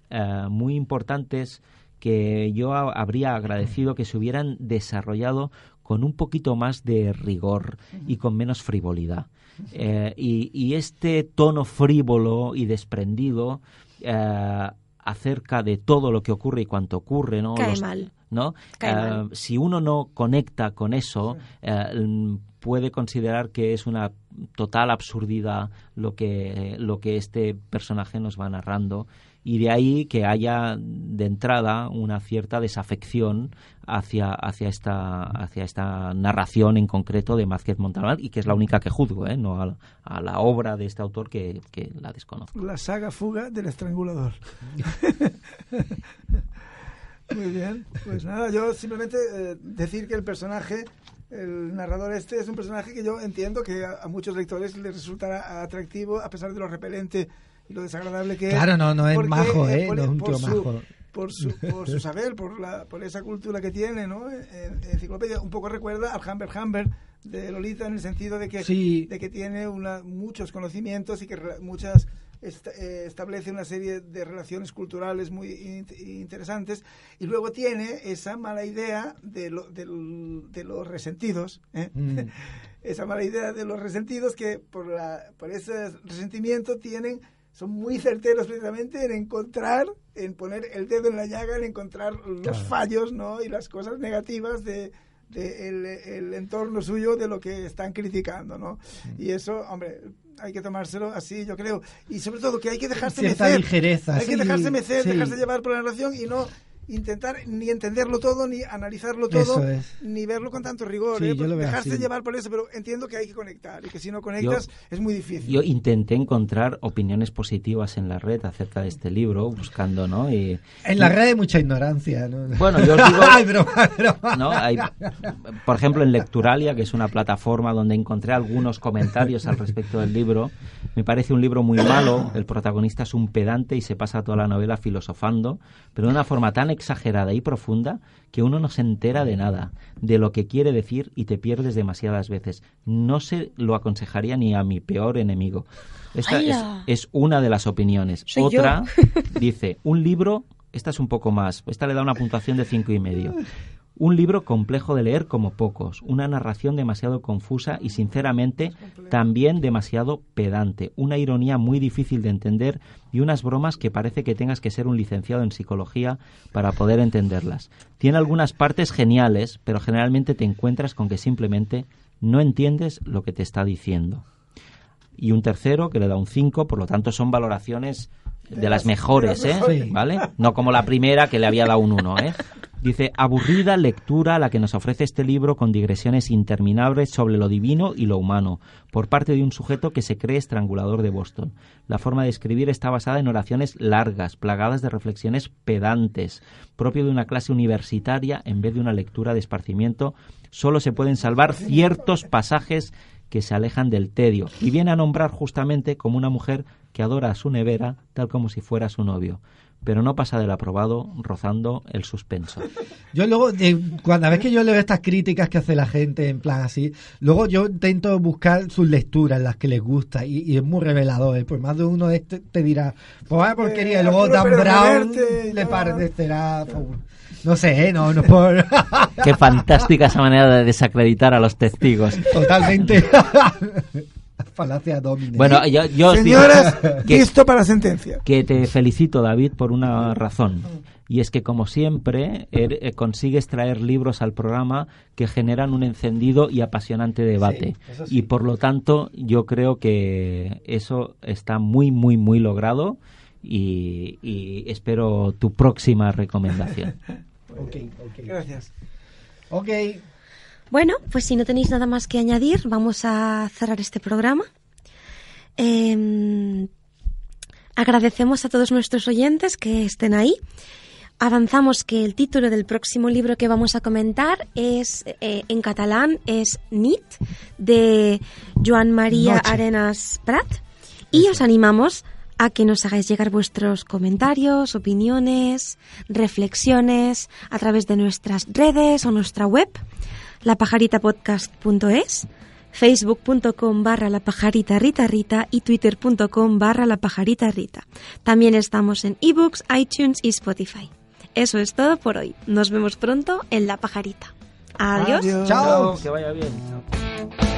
muy importantes que yo habría agradecido que se hubieran desarrollado con un poquito más de rigor y con menos frivolidad. Eh, y, este tono frívolo y desprendido eh, acerca de todo lo que ocurre y cuanto ocurre, ¿no? Cae mal. ¿no? Eh, si uno no conecta con eso, puede considerar que es una total absurdidad lo que, lo que este personaje nos va narrando y de ahí que haya de entrada una cierta desafección hacia, hacia, esta, hacia esta narración en concreto de Mázquez Montalbán y que es la única que juzgo, ¿eh? no a, la obra de este autor que, que la desconozco. La saga Fuga del Estrangulador. Muy bien, pues nada, yo simplemente eh, decir que el personaje el narrador este es un personaje que yo entiendo que a, a, muchos lectores les resultará atractivo a pesar de lo repelente y lo desagradable que es. Claro, no, no es majo, ¿eh? Por, no es un tío majo. Por su, por su saber, por, la, por esa cultura que tiene, ¿no? En, enciclopedia. Un poco recuerda al Humber Humber de Lolita en el sentido de que, de que tiene una, muchos conocimientos y que muchas eh, establece una serie de relaciones culturales muy interesantes y luego tiene esa mala idea de, de, los resentidos. ¿eh? Mm. esa mala idea de los resentidos que por, la, por ese resentimiento tienen son muy certeros precisamente en encontrar, en poner el dedo en la llaga, en encontrar los fallos ¿no? y las cosas negativas de, el, entorno suyo de lo que están criticando, ¿no? Y eso, hombre, hay que tomárselo así, yo creo. Y sobre todo que hay que dejarse mecer. ligereza. Hay que dejarse mecer, dejarse llevar por la relación y no intentar ni entenderlo todo, ni analizarlo todo, ni verlo con tanto rigor. ¿eh? Dejarse llevar por eso, pero entiendo que hay que conectar y que si no conectas es muy difícil. Yo intenté encontrar opiniones positivas en la red acerca de este libro, buscando, ¿no? Y, en la red hay mucha ignorancia, Bueno, yo os digo... ¿no? Hay, por ejemplo, en Lecturalia, que es una plataforma donde encontré algunos comentarios al respecto del libro, me parece un libro muy malo, el protagonista es un pedante y se pasa toda la novela filosofando, pero de una forma tan exagerada y profunda que uno no se entera de nada, de lo que quiere decir y te pierdes demasiadas veces. No se lo aconsejaría ni a mi peor enemigo. Esta es, una de las opiniones. Otra dice, un libro, esta es un poco más, esta le da una puntuación de cinco y medio. Un libro complejo de leer como pocos, una narración demasiado confusa y sinceramente también demasiado pedante, una ironía muy difícil de entender y unas bromas que parece que tengas que ser un licenciado en psicología para poder entenderlas. Tiene algunas partes geniales, pero generalmente te encuentras con que simplemente no entiendes lo que te está diciendo. Y un tercero que le da un 5, por lo tanto son valoraciones de las mejores, ¿eh? ¿Vale? No como la primera que le había dado un 1, ¿eh? Dice, aburrida lectura la que nos ofrece este libro con digresiones interminables sobre lo divino y lo humano, por parte de un sujeto que se cree estrangulador de Boston. La forma de escribir está basada en oraciones largas, plagadas de reflexiones pedantes, propio de una clase universitaria en vez de una lectura de esparcimiento. Solo se pueden salvar ciertos pasajes que se alejan del tedio, y viene a nombrar justamente como una mujer que adora a su nevera tal como si fuera su novio pero no pasa del aprobado rozando el suspenso. Yo luego, cuando vez que yo leo estas críticas que hace la gente en plan así, luego yo intento buscar sus lecturas, las que les gusta, y, es muy revelador. ¿eh? Por más de uno de este te dirá, pues vaya porquería, y luego Dan Brown le parecerá... Pues, no sé, ¿eh? no, no por... Qué fantástica esa manera de desacreditar a los testigos. Totalmente. Falacia domine. Bueno, yo, yo Señoras, listo para la sentencia. Que te felicito, David, por una razón. Y es que, como siempre, er, eh, consigues traer libros al programa que generan un encendido y apasionante debate. Y por lo tanto, yo creo que eso está muy, muy, muy logrado. Y, y espero tu próxima recomendación. okay, okay. Gracias. Ok. Bueno, pues si no tenéis nada más que añadir, vamos a cerrar este programa. Em, agradecemos a todos nuestros oyentes que estén ahí. Avanzamos que el título del próximo libro que vamos a comentar es eh, en catalán es Nit de Joan María Arenas Prat y os animamos a que nos hagáis llegar vuestros comentarios, opiniones, reflexiones a través de nuestras redes o nuestra web lapajaritapodcast.es, facebook.com barra la pajarita rita rita y twitter.com barra la pajarita rita. También estamos en ebooks, iTunes y Spotify. Eso es todo por hoy. Nos vemos pronto en La Pajarita. Adiós. Chao. Que vaya bien.